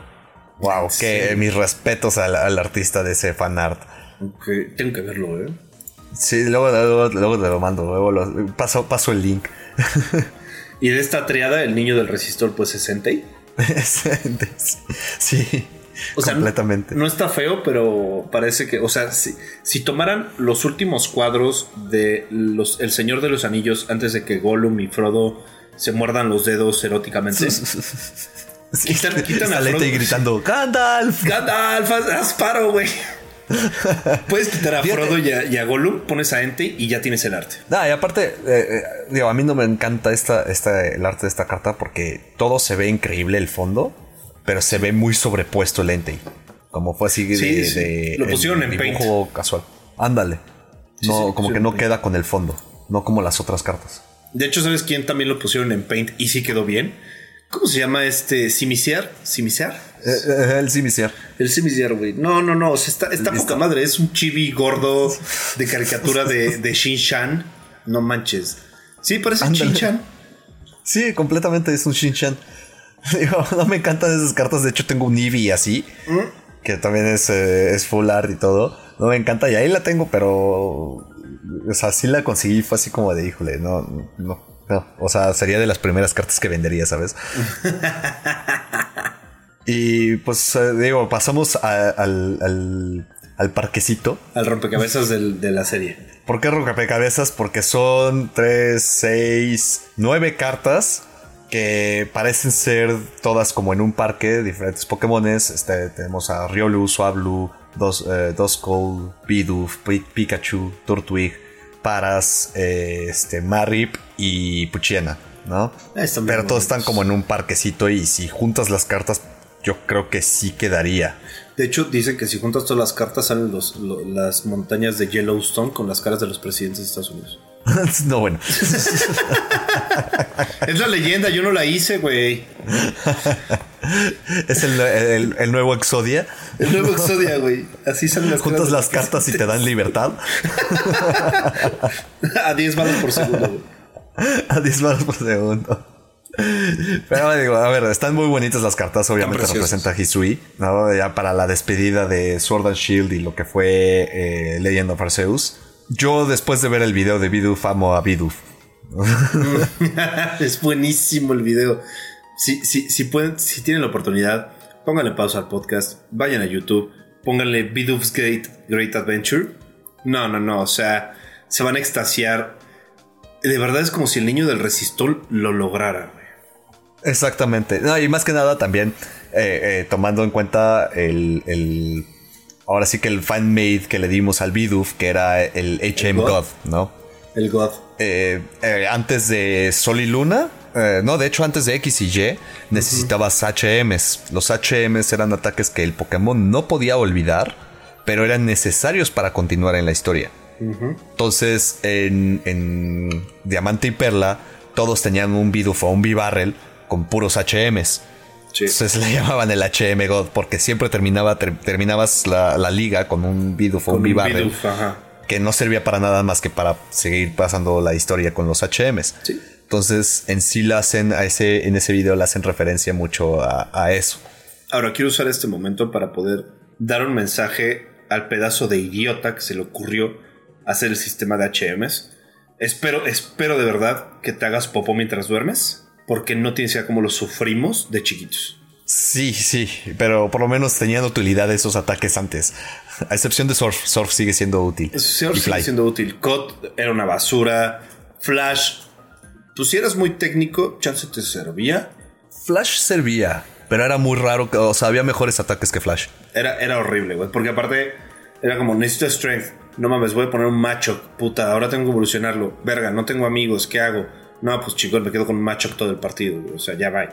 ¡Wow! Que mis respetos al, al artista de ese fan art.
Aunque tengo que verlo, ¿eh?
Sí, luego, luego, luego te lo mando, luego lo- paso, paso el link.
Y de esta triada, el niño del resistor, pues es Entei.
sí,
O sea,
completamente.
No, no está feo, pero parece que, o sea, si, si tomaran los últimos cuadros de los, El Señor de los Anillos antes de que Gollum y Frodo se muerdan los dedos eróticamente.
Sí,
quitan- quitan a Frodo.
y gritando ¡Gandalf!
Gandalf, haz, paro, güey. Puedes quitar a. Frodo y a, y a Gollum, pones a Entei y ya tienes el arte.
No, y aparte, eh, eh, digo, a mí no me encanta esta, esta, el arte de esta carta porque todo se ve increíble el fondo, pero se ve muy sobrepuesto el ente. Como fue así de,
Sí, sí.
de-
Lo pusieron en
dibujo casual. Ándale. No,
sí,
como que
en
no
Paint.
queda con el fondo, no como las otras cartas.
De hecho, ¿sabes quién también lo pusieron en Paint y sí quedó bien? ¿Cómo se llama este? ¿Simiciar? ¿Simiciar?
Eh, eh, el Simiciar.
El Simiciar, güey. No, no, no. O sea, está, está poca madre. Es un chibi gordo de caricatura de, de Shin-Chan. No manches. Sí, parece
Ándale.
Shin-Chan.
Sí, completamente es un Shinchan. Digo, no me encantan esas cartas. De hecho, tengo un Eevee así, que también es, eh, es full art y todo. No me encanta y ahí la tengo, pero. O sea, sí la conseguí. Fue así como de, híjole, no, no, no. O sea, sería de las primeras cartas que vendería, ¿sabes? y pues, eh, digo, pasamos a- al, al, al parquecito.
Al rompecabezas del- de la serie.
¿Por qué rompecabezas? Porque son 3, 6, 9 cartas que parecen ser todas como en un parque, diferentes Pokémones. Este, tenemos a Riolu, Swablu, Dos, eh, Duskull, Bidoof, Pi- Pikachu, Turtwig, Paras, eh, este, Marip y Puchiena, ¿no?
Están
Pero todos están como en un parquecito y si juntas las cartas, yo creo que sí quedaría.
De hecho, dicen que si juntas todas las cartas salen los, las montañas de Yellowstone con las caras de los presidentes de Estados Unidos.
no, bueno.
Es la leyenda, yo no la hice, güey.
Es el, el- el nuevo Exodia.
El nuevo Exodia, güey. Así salen las
Juntas las cartas y te dan libertad.
A 10 balas por segundo, güey.
A 10 baros por segundo. Pero digo, a ver, están muy bonitas las cartas. Obviamente representa a Hisui, ¿no? Ya para la despedida de Sword and Shield y lo que fue eh, Legend of Arceus. Yo, después de ver el video de Bidoof, amo a Bidoof.
es buenísimo el video. Si, si, si pueden, si tienen la oportunidad, pónganle pausa al podcast, vayan a YouTube, pónganle Bidoof's Great, Great Adventure. No, no, no. O sea, se van a extasiar. De verdad es como si el niño del resistol lo lograra, güey.
Exactamente. No, y más que nada también eh, eh, tomando en cuenta el, el- Ahora sí que el fan-made que le dimos al Bidoof, que era el HM
God.
God, ¿no?
El God.
eh, eh, antes de Sol y Luna, eh, no, de hecho antes de X y Y, necesitabas HMs. Los HMs eran ataques que el Pokémon no podía olvidar, pero eran necesarios para continuar en la historia. Entonces, en, en Diamante y Perla, todos tenían un Bidoof o un Bibarrel con puros HMs.
Sí.
Entonces le llamaban el HM God porque siempre terminaba, ter- terminabas la, la liga con un Bidoof o un Bibarrel que no servía para nada más que para seguir pasando la historia con los HMs.
Sí.
Entonces, en sí la hacen a ese, en ese video le hacen referencia mucho a, a eso.
Ahora quiero usar este momento para poder dar un mensaje al pedazo de idiota que se le ocurrió hacer el sistema de HMs. Espero, espero de verdad que te hagas popó mientras duermes, porque no tienes idea cómo lo sufrimos de chiquitos.
Sí, sí, pero por lo menos tenían utilidad esos ataques antes. A excepción de Surf, Surf sigue siendo útil. Y
sigue siendo útil. Cod era una basura. Flash, pues si eras muy técnico, chance te servía.
Flash servía, pero era muy raro, o sea, había mejores ataques que Flash.
Era, era horrible, güey. Porque aparte era como, necesito strength. No mames, voy a poner un macho. Puta, ahora tengo que evolucionarlo. Verga, no tengo amigos. ¿Qué hago? No, pues chicos, me quedo con un macho todo el partido. O sea, ya va.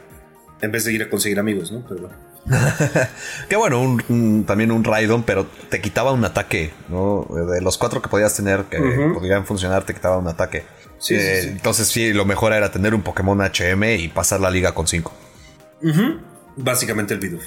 En vez de ir a conseguir amigos, ¿no? Pero bueno.
Que bueno, un- un- también un Raidon, pero te quitaba un ataque, ¿no? De los cuatro que podías tener que podían funcionar, te quitaba un ataque.
Sí,
Eh,
sí.
Entonces sí, lo mejor era tener un Pokémon HM y pasar la liga con cinco.
Básicamente el Bidoof.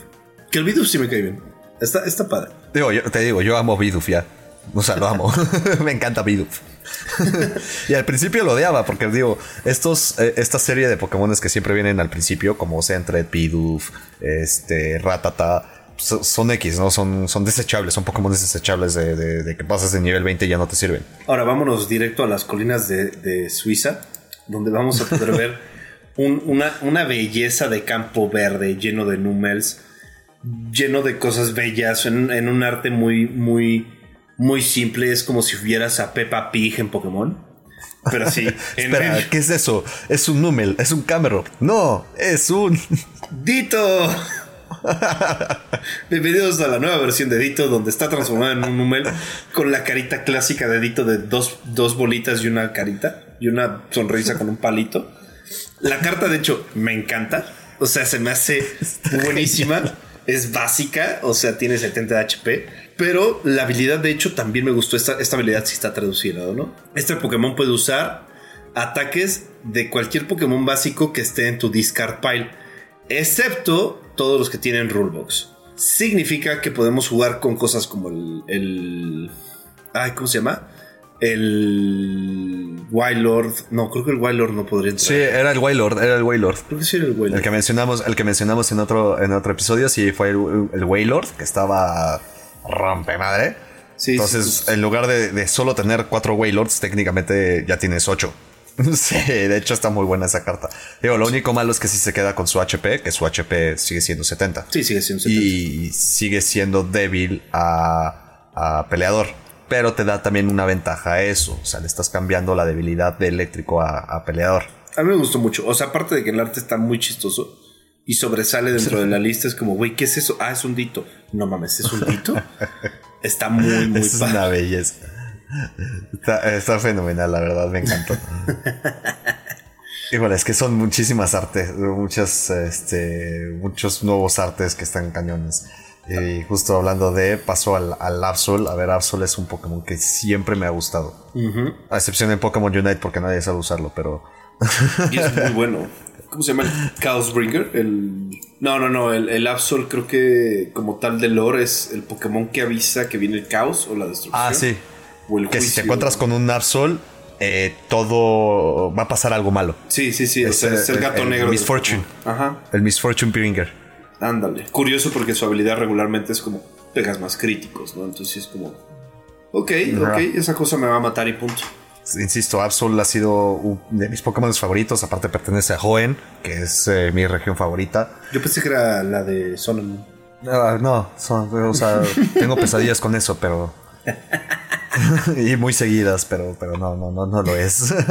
Que el Bidoof sí me cae bien. Está, está padre.
Digo, yo, te digo, yo amo Bidoof ya. O sea, lo amo. Me encanta Bidoof. y al principio lo odiaba porque digo, estos, eh, esta serie de Pokémones que siempre vienen al principio, como Sentret, Bidoof, este, Ratata, so- son X, ¿no? Son, son desechables, son Pokémon desechables de, de- de que pasas de nivel 20 y ya no te sirven.
Ahora vámonos directo a las colinas de, de Suiza, donde vamos a poder ver un- una, una belleza de campo verde lleno de números, lleno de cosas bellas, en, en un arte muy, muy, muy simple. Es como si vieras a Peppa Pig en Pokémon. Pero sí,
Espera,
el-
¿qué es eso? ¿Es un Numel? ¿Es un Camerupt? No, es un...
¡Dito! Bienvenidos a la nueva versión de Dito, donde está transformado en un número con la carita clásica de Dito de dos, dos bolitas y una carita y una sonrisa con un palito. La carta, de hecho, me encanta. O sea, se me hace buenísima. Es básica, o sea, tiene 70 de HP. Pero la habilidad, de hecho, también me gustó. Esta, esta habilidad sí está traducida, ¿no? Este Pokémon puede usar ataques de cualquier Pokémon básico que esté en tu discard pile. excepto todos los que tienen rulebox. Significa que podemos jugar con cosas como el, el ay, ¿cómo se llama? El Wild Lord. No, creo que el Wild Lord no podría entrar.
Sí, era el Waylord, era el Waylord.
Creo que sí era el Wild
El que mencionamos, el que mencionamos en otro, en otro episodio, sí fue el, el que estaba rompe madre.
Sí,
Entonces,
sí, sí.
en lugar de, de solo tener cuatro Waylords, técnicamente ya tienes ocho. sí, de hecho está muy buena esa carta. Digo, lo único malo es que si se queda con su HP, que su HP sigue siendo 70.
Sí, sigue siendo 70.
y sigue siendo débil a, a peleador. Pero te da también una ventaja a eso. O sea, le estás cambiando la debilidad de eléctrico a, a peleador.
A mí me gustó mucho. O sea, aparte de que el arte está muy chistoso y sobresale dentro de la lista, es como, güey, ¿qué es eso? Ah, es un dito. No mames, ¿es un dito? Está muy, muy
es
padre.
una belleza. Está, está fenomenal, la verdad, me encantó. Igual, es que son muchísimas artes, muchas, este, muchos nuevos artes que están cañones. Y justo hablando de, paso al, al Absol. A ver, Absol es un Pokémon que siempre me ha gustado. A excepción de Pokémon Unite porque nadie sabe usarlo, pero...
Y es muy bueno. ¿Cómo se llama? El Chaosbringer. El... No, no, no. El, el Absol creo que como tal de lore es el Pokémon que avisa que viene el caos o la destrucción.
Ah, sí.
O el
Que si te encuentras con un Absol, eh, todo va a pasar algo malo.
Sí, sí, sí.
Es,
el gato
el
negro. del
Misfortune.
Ajá.
El Misfortune Bringer.
Ándale. Curioso porque su habilidad regularmente es como pegas más críticos, ¿no? Entonces es como. Ok, ok, esa cosa me va a matar y punto.
Insisto, Absol ha sido uno de mis Pokémon favoritos. Aparte, pertenece a Hoenn, que es eh, mi región favorita.
Yo pensé que era la de Solomon.
Ah, no, son- o sea, tengo pesadillas con eso, pero. y muy seguidas, pero, pero no, no, no, no lo es.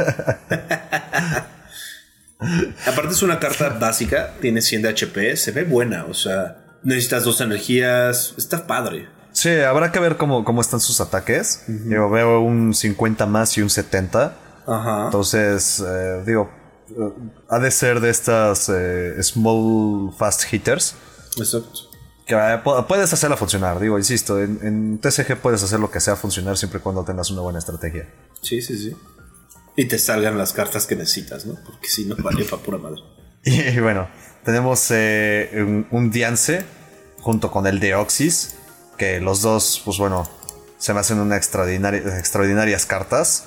Aparte es una carta básica, tiene 100 de HP, se ve buena, o sea, necesitas dos energías, está padre.
Sí, habrá que ver cómo, cómo están sus ataques. Yo veo un 50 más y un 70.
Ajá.
Entonces, eh, digo, eh, ha de ser de estas eh, small fast hitters.
Exacto.
Que pu- puedes hacerla funcionar, digo, insisto, en, en TCG puedes hacer lo que sea funcionar siempre y cuando tengas una buena estrategia.
Sí, sí, sí. Y te salgan las cartas que necesitas, ¿no? Porque si no, vale pa' pura madre.
Y bueno, tenemos eh, un, un Diance junto con el Deoxys, que los dos, pues bueno, se me hacen una extraordinaria, extraordinarias cartas.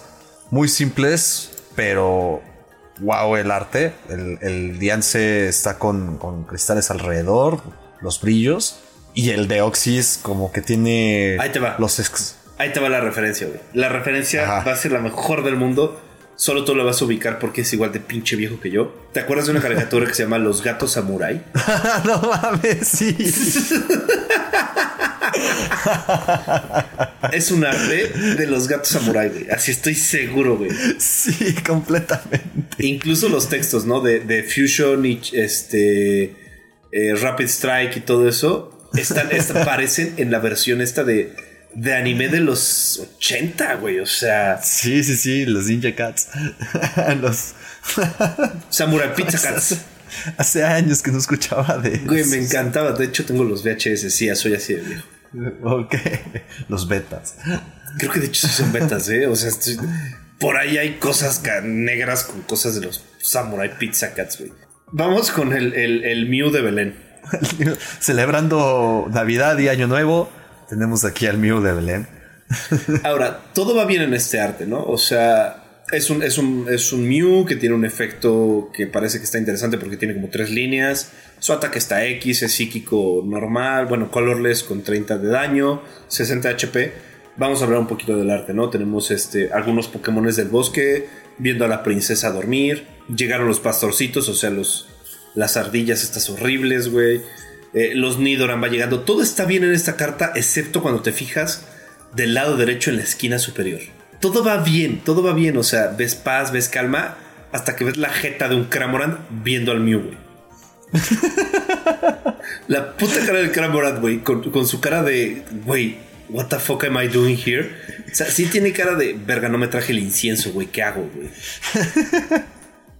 Muy simples, pero wow el arte. El, el Diance está con, con cristales alrededor, los brillos. Y el Deoxys como que tiene...
Ahí te va.
Los ex-
Ahí te va la referencia, güey. La referencia
Ajá.
va a ser la mejor del mundo. Solo tú la vas a ubicar porque es igual de pinche viejo que yo. ¿Te acuerdas de una caricatura que se llama Los Gatos Samurai?
no mames, sí.
Es un arte de los gatos samurai, güey. Así estoy seguro, güey.
sí, completamente.
Incluso los textos, ¿no? De, de Fusion y este eh, Rapid Strike y todo eso están, est- aparecen en la versión esta de, de anime de los 80, güey. O sea,
Sí, sí, sí, los Ninja Cats. los...
Samurai Pizza Cats.
Hace años que no escuchaba de
Güey, me encantaba. De hecho, tengo los VHS. Sí, ya soy así de viejo.
Ok. Los betas.
Creo que de hecho sí son betas, ¿eh? O sea, estoy- por ahí hay cosas negras con cosas de los Samurai Pizza Cats, güey. Vamos con el, el, el Mew de Belén.
Celebrando Navidad y Año Nuevo, tenemos aquí al Mew de Belén.
Ahora, todo va bien en este arte, ¿no? O sea, es un, es un, es un Mew que tiene un efecto que parece que está interesante porque tiene como tres líneas. Su ataque está X, es psíquico normal, bueno, colorless con 30 de daño, 60 HP. Vamos a hablar un poquito del arte, ¿no? Tenemos este, algunos Pokémones del bosque, viendo a la princesa dormir. Llegaron los pastorcitos, o sea, los, las ardillas estas horribles, güey. Eh, los Nidoran va llegando. Todo está bien en esta carta, excepto cuando te fijas del lado derecho en la esquina superior. Todo va bien, todo va bien. O sea, ves paz, ves calma, hasta que ves la jeta de un Cramorant viendo al Mew, güey. la puta cara del Cramorant, güey, con, con su cara de, güey, what the fuck am I doing here? O sea, sí tiene cara de, verga, no me traje el incienso, güey, ¿qué hago, güey?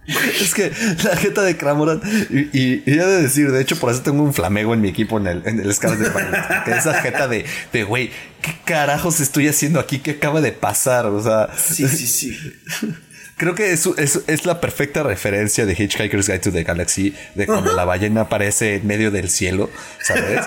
Es que la jeta de Cramoran, y, y, y he de decir, de hecho, por eso tengo un flamego en mi equipo en el, en el Violet. Que esa jeta de, de, güey, ¿qué carajos estoy haciendo aquí? ¿Qué acaba de pasar? O sea,
Sí, sí, sí.
Creo que es, es, la perfecta referencia de Hitchhiker's Guide to the Galaxy, de cuando la ballena aparece en medio del cielo, ¿sabes?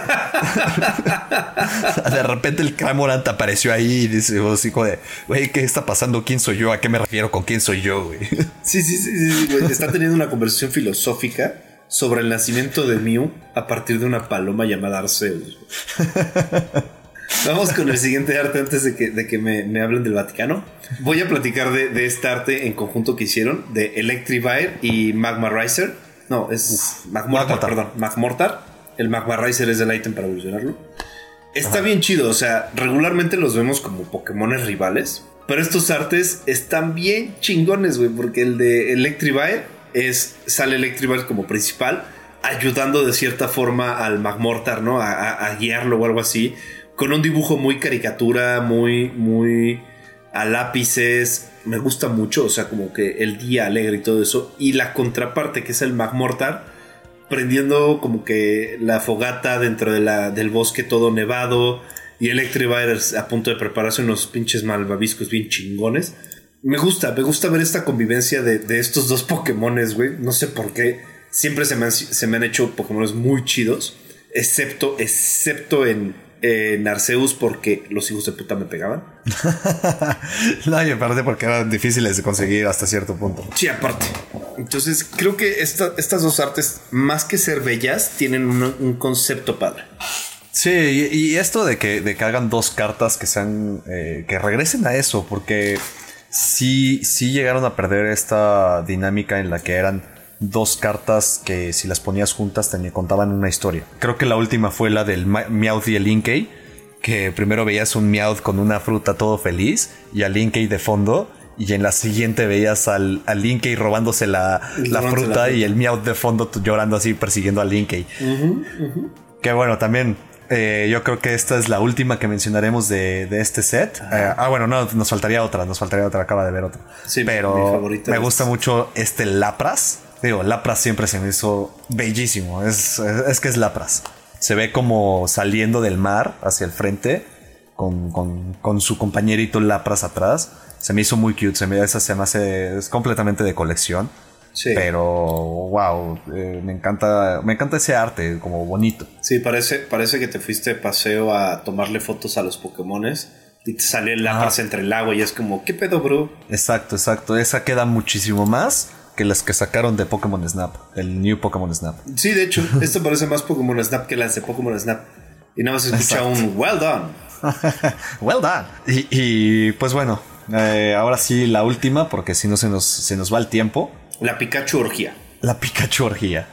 de repente el Cramorant apareció ahí y dice, así como de, güey, ¿qué está pasando? ¿Quién soy yo? ¿A qué me refiero con quién soy yo, güey?
Sí, sí, sí, sí, güey. Está teniendo una conversación filosófica sobre el nacimiento de Mew a partir de una paloma llamada Arceus. Vamos con el siguiente arte antes de que, de que me, hablen del Vaticano. Voy a platicar de, este arte en conjunto que hicieron de Electrivire y Magma Riser. No, es Magmortar, perdón. Magmortar. El Magma Riser es el ítem para evolucionarlo. Está bien chido, o sea, regularmente los vemos como Pokémones rivales. Pero estos artes están bien chingones, güey, porque el de Electrivire es, sale Electrivire como principal, ayudando de cierta forma al Magmortar, ¿no? a guiarlo o algo así con un dibujo muy caricatura, muy, muy a lápices. Me gusta mucho, o sea, como que el día alegre y todo eso. Y la contraparte, que es el Magmortar, prendiendo como que la fogata dentro de la, del bosque todo nevado. Y Electrivire a punto de prepararse unos pinches malvaviscos bien chingones. Me gusta, me gusta ver esta convivencia de, estos dos Pokémones, güey. No sé por qué. Siempre se me han, se me han hecho Pokémones muy chidos. Excepto, excepto en, en Arceus porque los hijos de puta me pegaban.
no, y aparte porque eran difíciles de conseguir hasta cierto punto.
Sí, aparte. Entonces, creo que estas dos artes, más que ser bellas, tienen un, concepto padre.
Sí, y, esto de que, de que hagan dos cartas que sean. Eh, que regresen a eso, porque sí, sí llegaron a perder esta dinámica en la que eran dos cartas que si las ponías juntas te contaban una historia. Creo que la última fue la del Meowth y el Inkey, que primero veías un Meowth con una fruta todo feliz y al Inkey de fondo. Y en la siguiente veías al, al Inkey robándose la, fruta y el Meowth de fondo llorando así persiguiendo al Inkey. Que bueno, también eh, yo creo que esta es la última que mencionaremos de, este set. Eh, ah, bueno, no, nos faltaría otra, nos faltaría otra, acaba de ver otra. Sí, pero me gusta mucho este Lapras. Digo, Lapras siempre se me hizo bellísimo. Es, es, que es Lapras. Se ve como saliendo del mar hacia el frente con, su compañerito Lapras atrás. Se me hizo muy cute. Se me, esa se me hace. Es completamente de colección. Sí. Pero, wow, eh, me encanta, me encanta ese arte, como bonito.
Sí, parece, parece que te fuiste de paseo a tomarle fotos a los Pokémones y te sale el Lapras entre el agua y es como, ¿qué pedo, bro?
Exacto, exacto. Esa queda muchísimo más que las que sacaron de Pokémon Snap, el New Pokémon Snap.
Sí, de hecho, esto parece más Pokémon Snap que las de Pokémon Snap. Y nada más escucha un well done.
well done. Y, pues bueno, eh, ahora sí la última, porque si no se nos, se nos va el tiempo.
La Pikachu Orgía.
La Pikachu Orgía.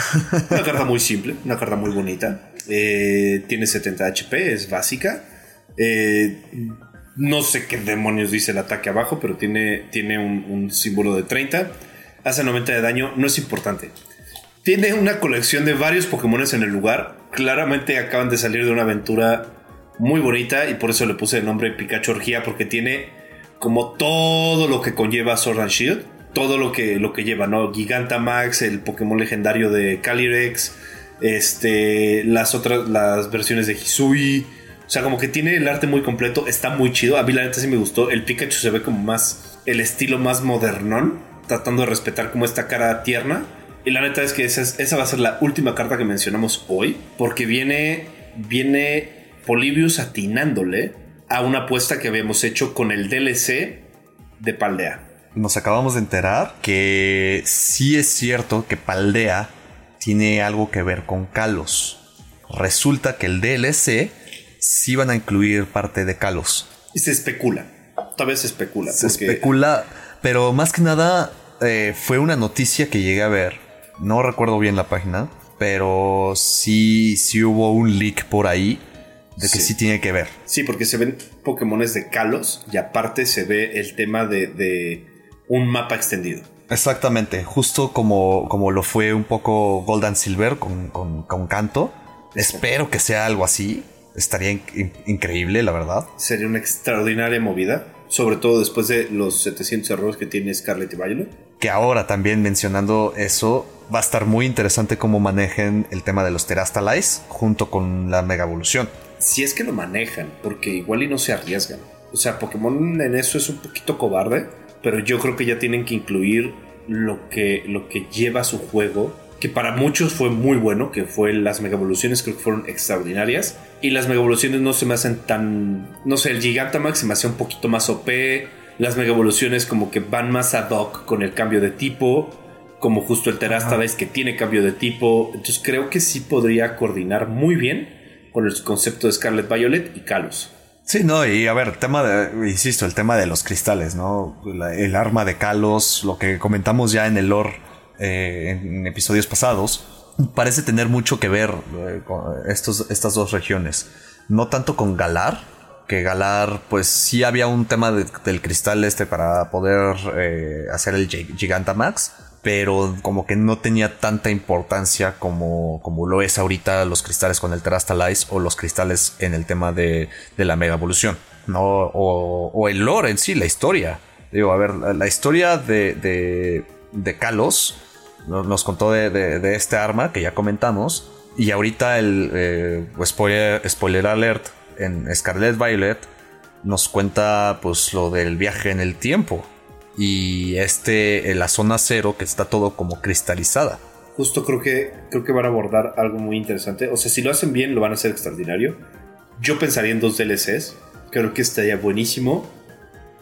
una carta muy simple, una carta muy bonita. Eh, tiene 70 HP, es básica. Eh, no sé qué demonios dice el ataque abajo, pero tiene, tiene un, un símbolo de 30 hace 90 de daño, no es importante. Tiene una colección de varios Pokémones en el lugar. Claramente acaban de salir de una aventura muy bonita y por eso le puse el nombre Pikachu Orgía porque tiene como todo lo que conlleva Sword and Shield. Todo lo que, lo que lleva, ¿no? Gigantamax, el Pokémon legendario de Calyrex, este, las otras, las versiones de Hisui. O sea, como que tiene el arte muy completo, está muy chido. A mí la neta sí me gustó. El Pikachu se ve como más, el estilo más modernón tratando de respetar como esta cara tierna. Y la neta es que esa, va a ser la última carta que mencionamos hoy, porque viene, viene Polibius atinándole a una apuesta que habíamos hecho con el DLC de Paldea.
Nos acabamos de enterar que sí es cierto que Paldea tiene algo que ver con Kalos. Resulta que el DLC sí van a incluir parte de Kalos.
Y se especula. Tal vez se especula.
Se especula pero más que nada eh, fue una noticia que llegué a ver. No recuerdo bien la página, pero sí, sí hubo un leak por ahí de que sí. tiene que ver.
Sí, porque se ven Pokémones de Kalos y aparte se ve el tema de, un mapa extendido.
Exactamente, justo como, como lo fue un poco Gold and Silver con, con, Canto. Espero que sea algo así. Estaría increíble, la verdad.
Sería una extraordinaria movida sobre todo después de los 700 errores que tiene Scarlett y Violet.
Que ahora también mencionando eso, va a estar muy interesante cómo manejen el tema de los Terastalize junto con la Mega Evolución.
Si es que lo manejan, porque igual y no se arriesgan. O sea, Pokémon en eso es un poquito cobarde, pero yo creo que ya tienen que incluir lo que, lo que lleva su juego, que para muchos fue muy bueno, que fue las mega evoluciones, creo que fueron extraordinarias. Y las mega evoluciones no se me hacen tan. No sé, el Gigantamax se me hacía un poquito más OP. Las mega evoluciones como que van más ad hoc con el cambio de tipo. Como justo el Terastalize que tiene cambio de tipo. Entonces creo que sí podría coordinar muy bien con el concepto de Scarlet Violet y Kalos.
Sí, no, y a ver, tema de, insisto, el tema de los cristales, ¿no? el arma de Kalos, lo que comentamos ya en el lore eh, en episodios pasados, parece tener mucho que ver eh, con estos, estas dos regiones. No tanto con Galar, que Galar, pues sí había un tema del cristal este para poder eh, hacer el Gigantamax, pero como que no tenía tanta importancia como, como lo es ahorita los cristales con el Terastalize o los cristales en el tema de, la mega evolución, ¿no? O, el lore en sí, la historia. Digo, a ver, la, historia de, de, de Kalos nos contó de, este arma que ya comentamos. Y ahorita el eh, spoiler, spoiler alert en Scarlet Violet nos cuenta pues lo del viaje en el tiempo y este, en la zona cero que está todo como cristalizada.
Justo creo que, creo que van a abordar algo muy interesante. O sea, si lo hacen bien, lo van a hacer extraordinario. Yo pensaría en dos DLCs. Creo que estaría buenísimo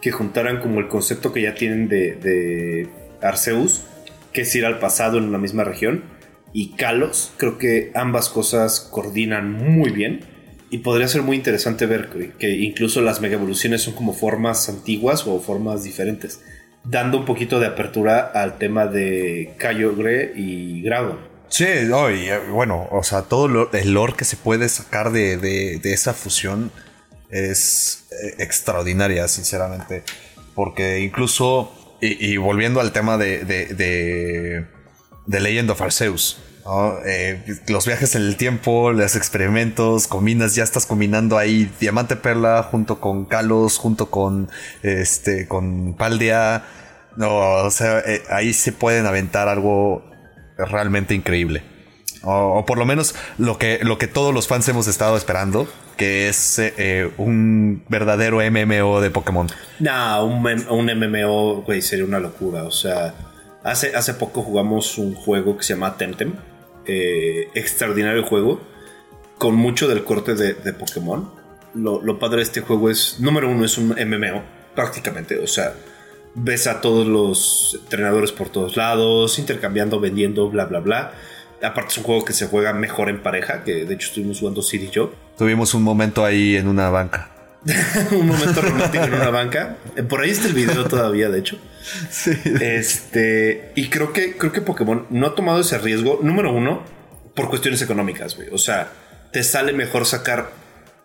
que juntaran como el concepto que ya tienen de, de Arceus, que es ir al pasado en una misma región, y Kalos. Creo que ambas cosas coordinan muy bien. Y podría ser muy interesante ver que incluso las mega evoluciones son como formas antiguas o formas diferentes dando un poquito de apertura al tema de Kyogre y Gragon.
Sí, eh, bueno, o sea, todo el lore que se puede sacar de, esa fusión es eh, extraordinaria, sinceramente. Porque incluso, y, volviendo al tema de, de, de Legend of Arceus, eh, los viajes en el tiempo, los experimentos, combinas, ya estás combinando ahí Diamante Perla junto con Kalos, junto con este, con Paldea. No, o sea, eh, ahí se pueden aventar algo realmente increíble. O, por lo menos lo que, lo que todos los fans hemos estado esperando, que es eh, un verdadero MMO de Pokémon.
No, un, un MMO, güey, sería una locura. O sea, hace, hace poco jugamos un juego que se llama Temtem eh, extraordinario juego, con mucho del corte de, Pokémon. Lo, padre de este juego es, número uno, es un MMO, prácticamente. O sea, ves a todos los entrenadores por todos lados, intercambiando, vendiendo, bla, bla, bla. Aparte es un juego que se juega mejor en pareja, que de hecho estuvimos jugando Sid y yo.
Tuvimos un momento ahí en una banca.
un momento romántico en una banca. Por ahí está el video todavía, de hecho. Sí. Este. Y creo que, creo que Pokémon no ha tomado ese riesgo. Número uno, por cuestiones económicas, güey. O sea, te sale mejor sacar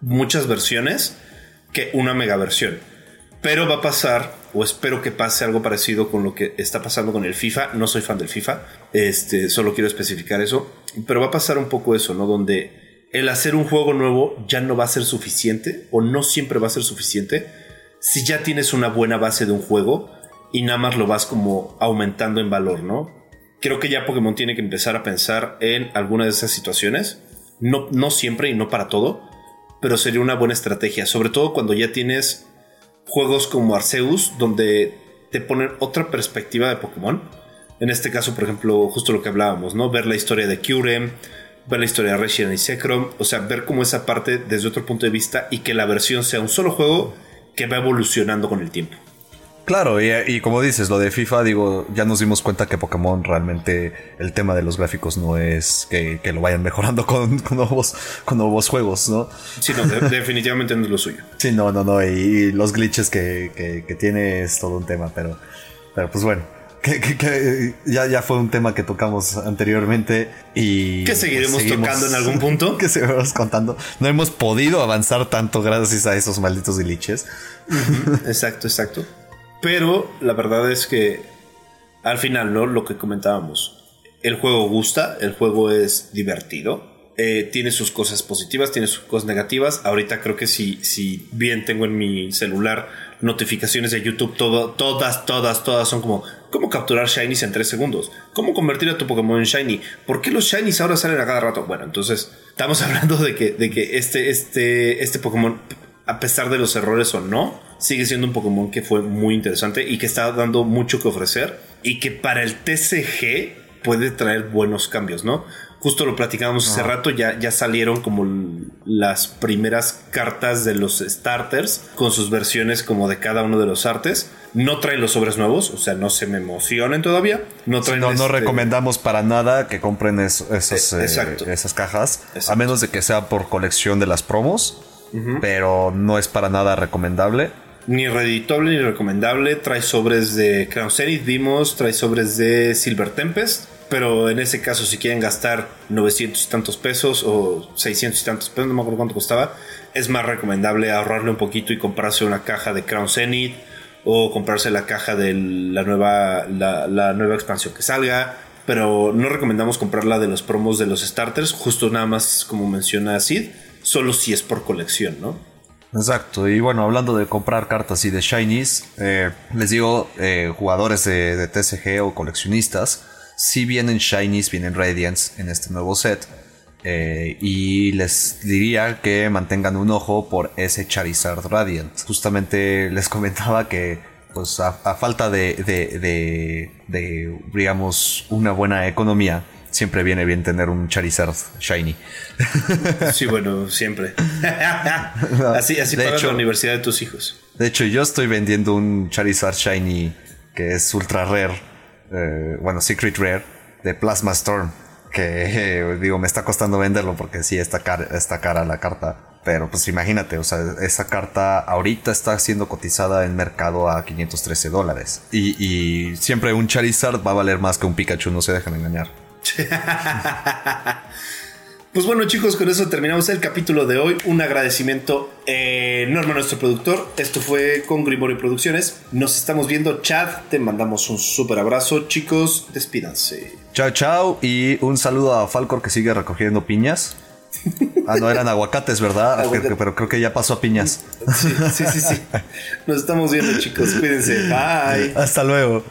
muchas versiones que una mega versión. Pero va a pasar, o espero que pase algo parecido con lo que está pasando con el FIFA. No soy fan del FIFA. Este, solo quiero especificar eso. Pero va a pasar un poco eso, ¿no? Donde el hacer un juego nuevo ya no va a ser suficiente o no siempre va a ser suficiente si ya tienes una buena base de un juego y nada más lo vas como aumentando en valor, ¿no? Creo que ya Pokémon tiene que empezar a pensar en alguna de esas situaciones, no, no siempre y no para todo, pero sería una buena estrategia, sobre todo cuando ya tienes juegos como Arceus donde te ponen otra perspectiva de Pokémon. En este caso, por ejemplo, justo lo que hablábamos, ¿no? Ver la historia de Kyurem, ver la historia de Resident y Sekrom, o sea, ver cómo esa parte desde otro punto de vista y que la versión sea un solo juego que va evolucionando con el tiempo.
Claro, y, como dices, lo de FIFA, digo, ya nos dimos cuenta que Pokémon realmente el tema de los gráficos no es que, lo vayan mejorando con, nuevos, con nuevos juegos, ¿no?
Sí, no, definitivamente no es lo suyo.
Sí, no, no, no, y, los glitches que, que, tiene es todo un tema, pero, pero pues bueno que, ya, ya fue un tema que tocamos anteriormente y...
Que seguiremos, tocando en algún punto.
Que seguiremos contando. No hemos podido avanzar tanto gracias a esos malditos glitches.
exacto, exacto. Pero la verdad es que al final, ¿no? Lo que comentábamos. El juego gusta, el juego es divertido. Eh, tiene sus cosas positivas, tiene sus cosas negativas. Ahorita creo que si, si bien tengo en mi celular notificaciones de YouTube, todo, todas, todas, todas son como cómo capturar shinies en 3 segundos, cómo convertir a tu Pokémon en shiny, por qué los shinies ahora salen a cada rato. Bueno, entonces estamos hablando de que, de que este, este, este Pokémon a pesar de los errores o no, sigue siendo un Pokémon que fue muy interesante y que está dando mucho que ofrecer y que para el TCG puede traer buenos cambios, ¿no? Justo lo platicábamos hace rato, ya, ya salieron como las primeras cartas de los starters con sus versiones como de cada uno de los artes. No traen los sobres nuevos, o sea, no se me emocionen todavía. No traen
no, no
este-
recomendamos para nada que compren es- esos,
Eh,
eh, esas cajas,
Exacto.
a menos de que sea por colección de las promos, pero no es para nada recomendable.
Ni reditable ni recomendable. Trae sobres de Crown Zenith, vimos. Trae sobres de Silver Tempest. Pero en ese caso, si quieren gastar 900 y tantos pesos o 600 y tantos pesos, no me acuerdo cuánto costaba, es más recomendable ahorrarle un poquito y comprarse una caja de Crown Zenith o comprarse la caja de la nueva, la, la nueva expansión que salga. Pero no recomendamos comprarla de los promos de los starters, justo nada más como menciona Sid, solo si es por colección, ¿no?
Exacto, y bueno, hablando de comprar cartas y de shinies, eh, les digo, eh, jugadores de, de TCG o coleccionistas, si vienen shinies, vienen radiants en este nuevo set, eh, y les diría que mantengan un ojo por ese Charizard Radiant. Justamente les comentaba que, pues a, a falta de, de, de, de, digamos, una buena economía, siempre viene bien tener un Charizard shiny.
Sí, bueno, siempre. así así
De
pagas
hecho-
la universidad de tus hijos.
De hecho, yo estoy vendiendo un Charizard Shiny que es ultra rare, eh, bueno, Secret Rare, de Plasma Storm. Que eh, digo, me está costando venderlo porque sí está cara, está cara la carta. Pero pues imagínate, o sea, esa carta ahorita está siendo cotizada en mercado a 513 dólares. Y, y siempre un Charizard va a valer más que un Pikachu, no se dejan engañar.
Pues bueno, chicos, con eso terminamos el capítulo de hoy. Un agradecimiento enorme a nuestro productor. Esto fue con Grimorio Producciones. Nos estamos viendo, Chad. Te mandamos un súper abrazo, chicos. Despídanse.
Chao, chao. Y un saludo a Falcor que sigue recogiendo piñas. Ah, no, eran aguacates, ¿verdad?
Aguacate.
Pero creo que ya pasó a piñas.
Sí, sí, sí, sí. Nos estamos viendo, chicos. Cuídense. Bye.
Hasta luego.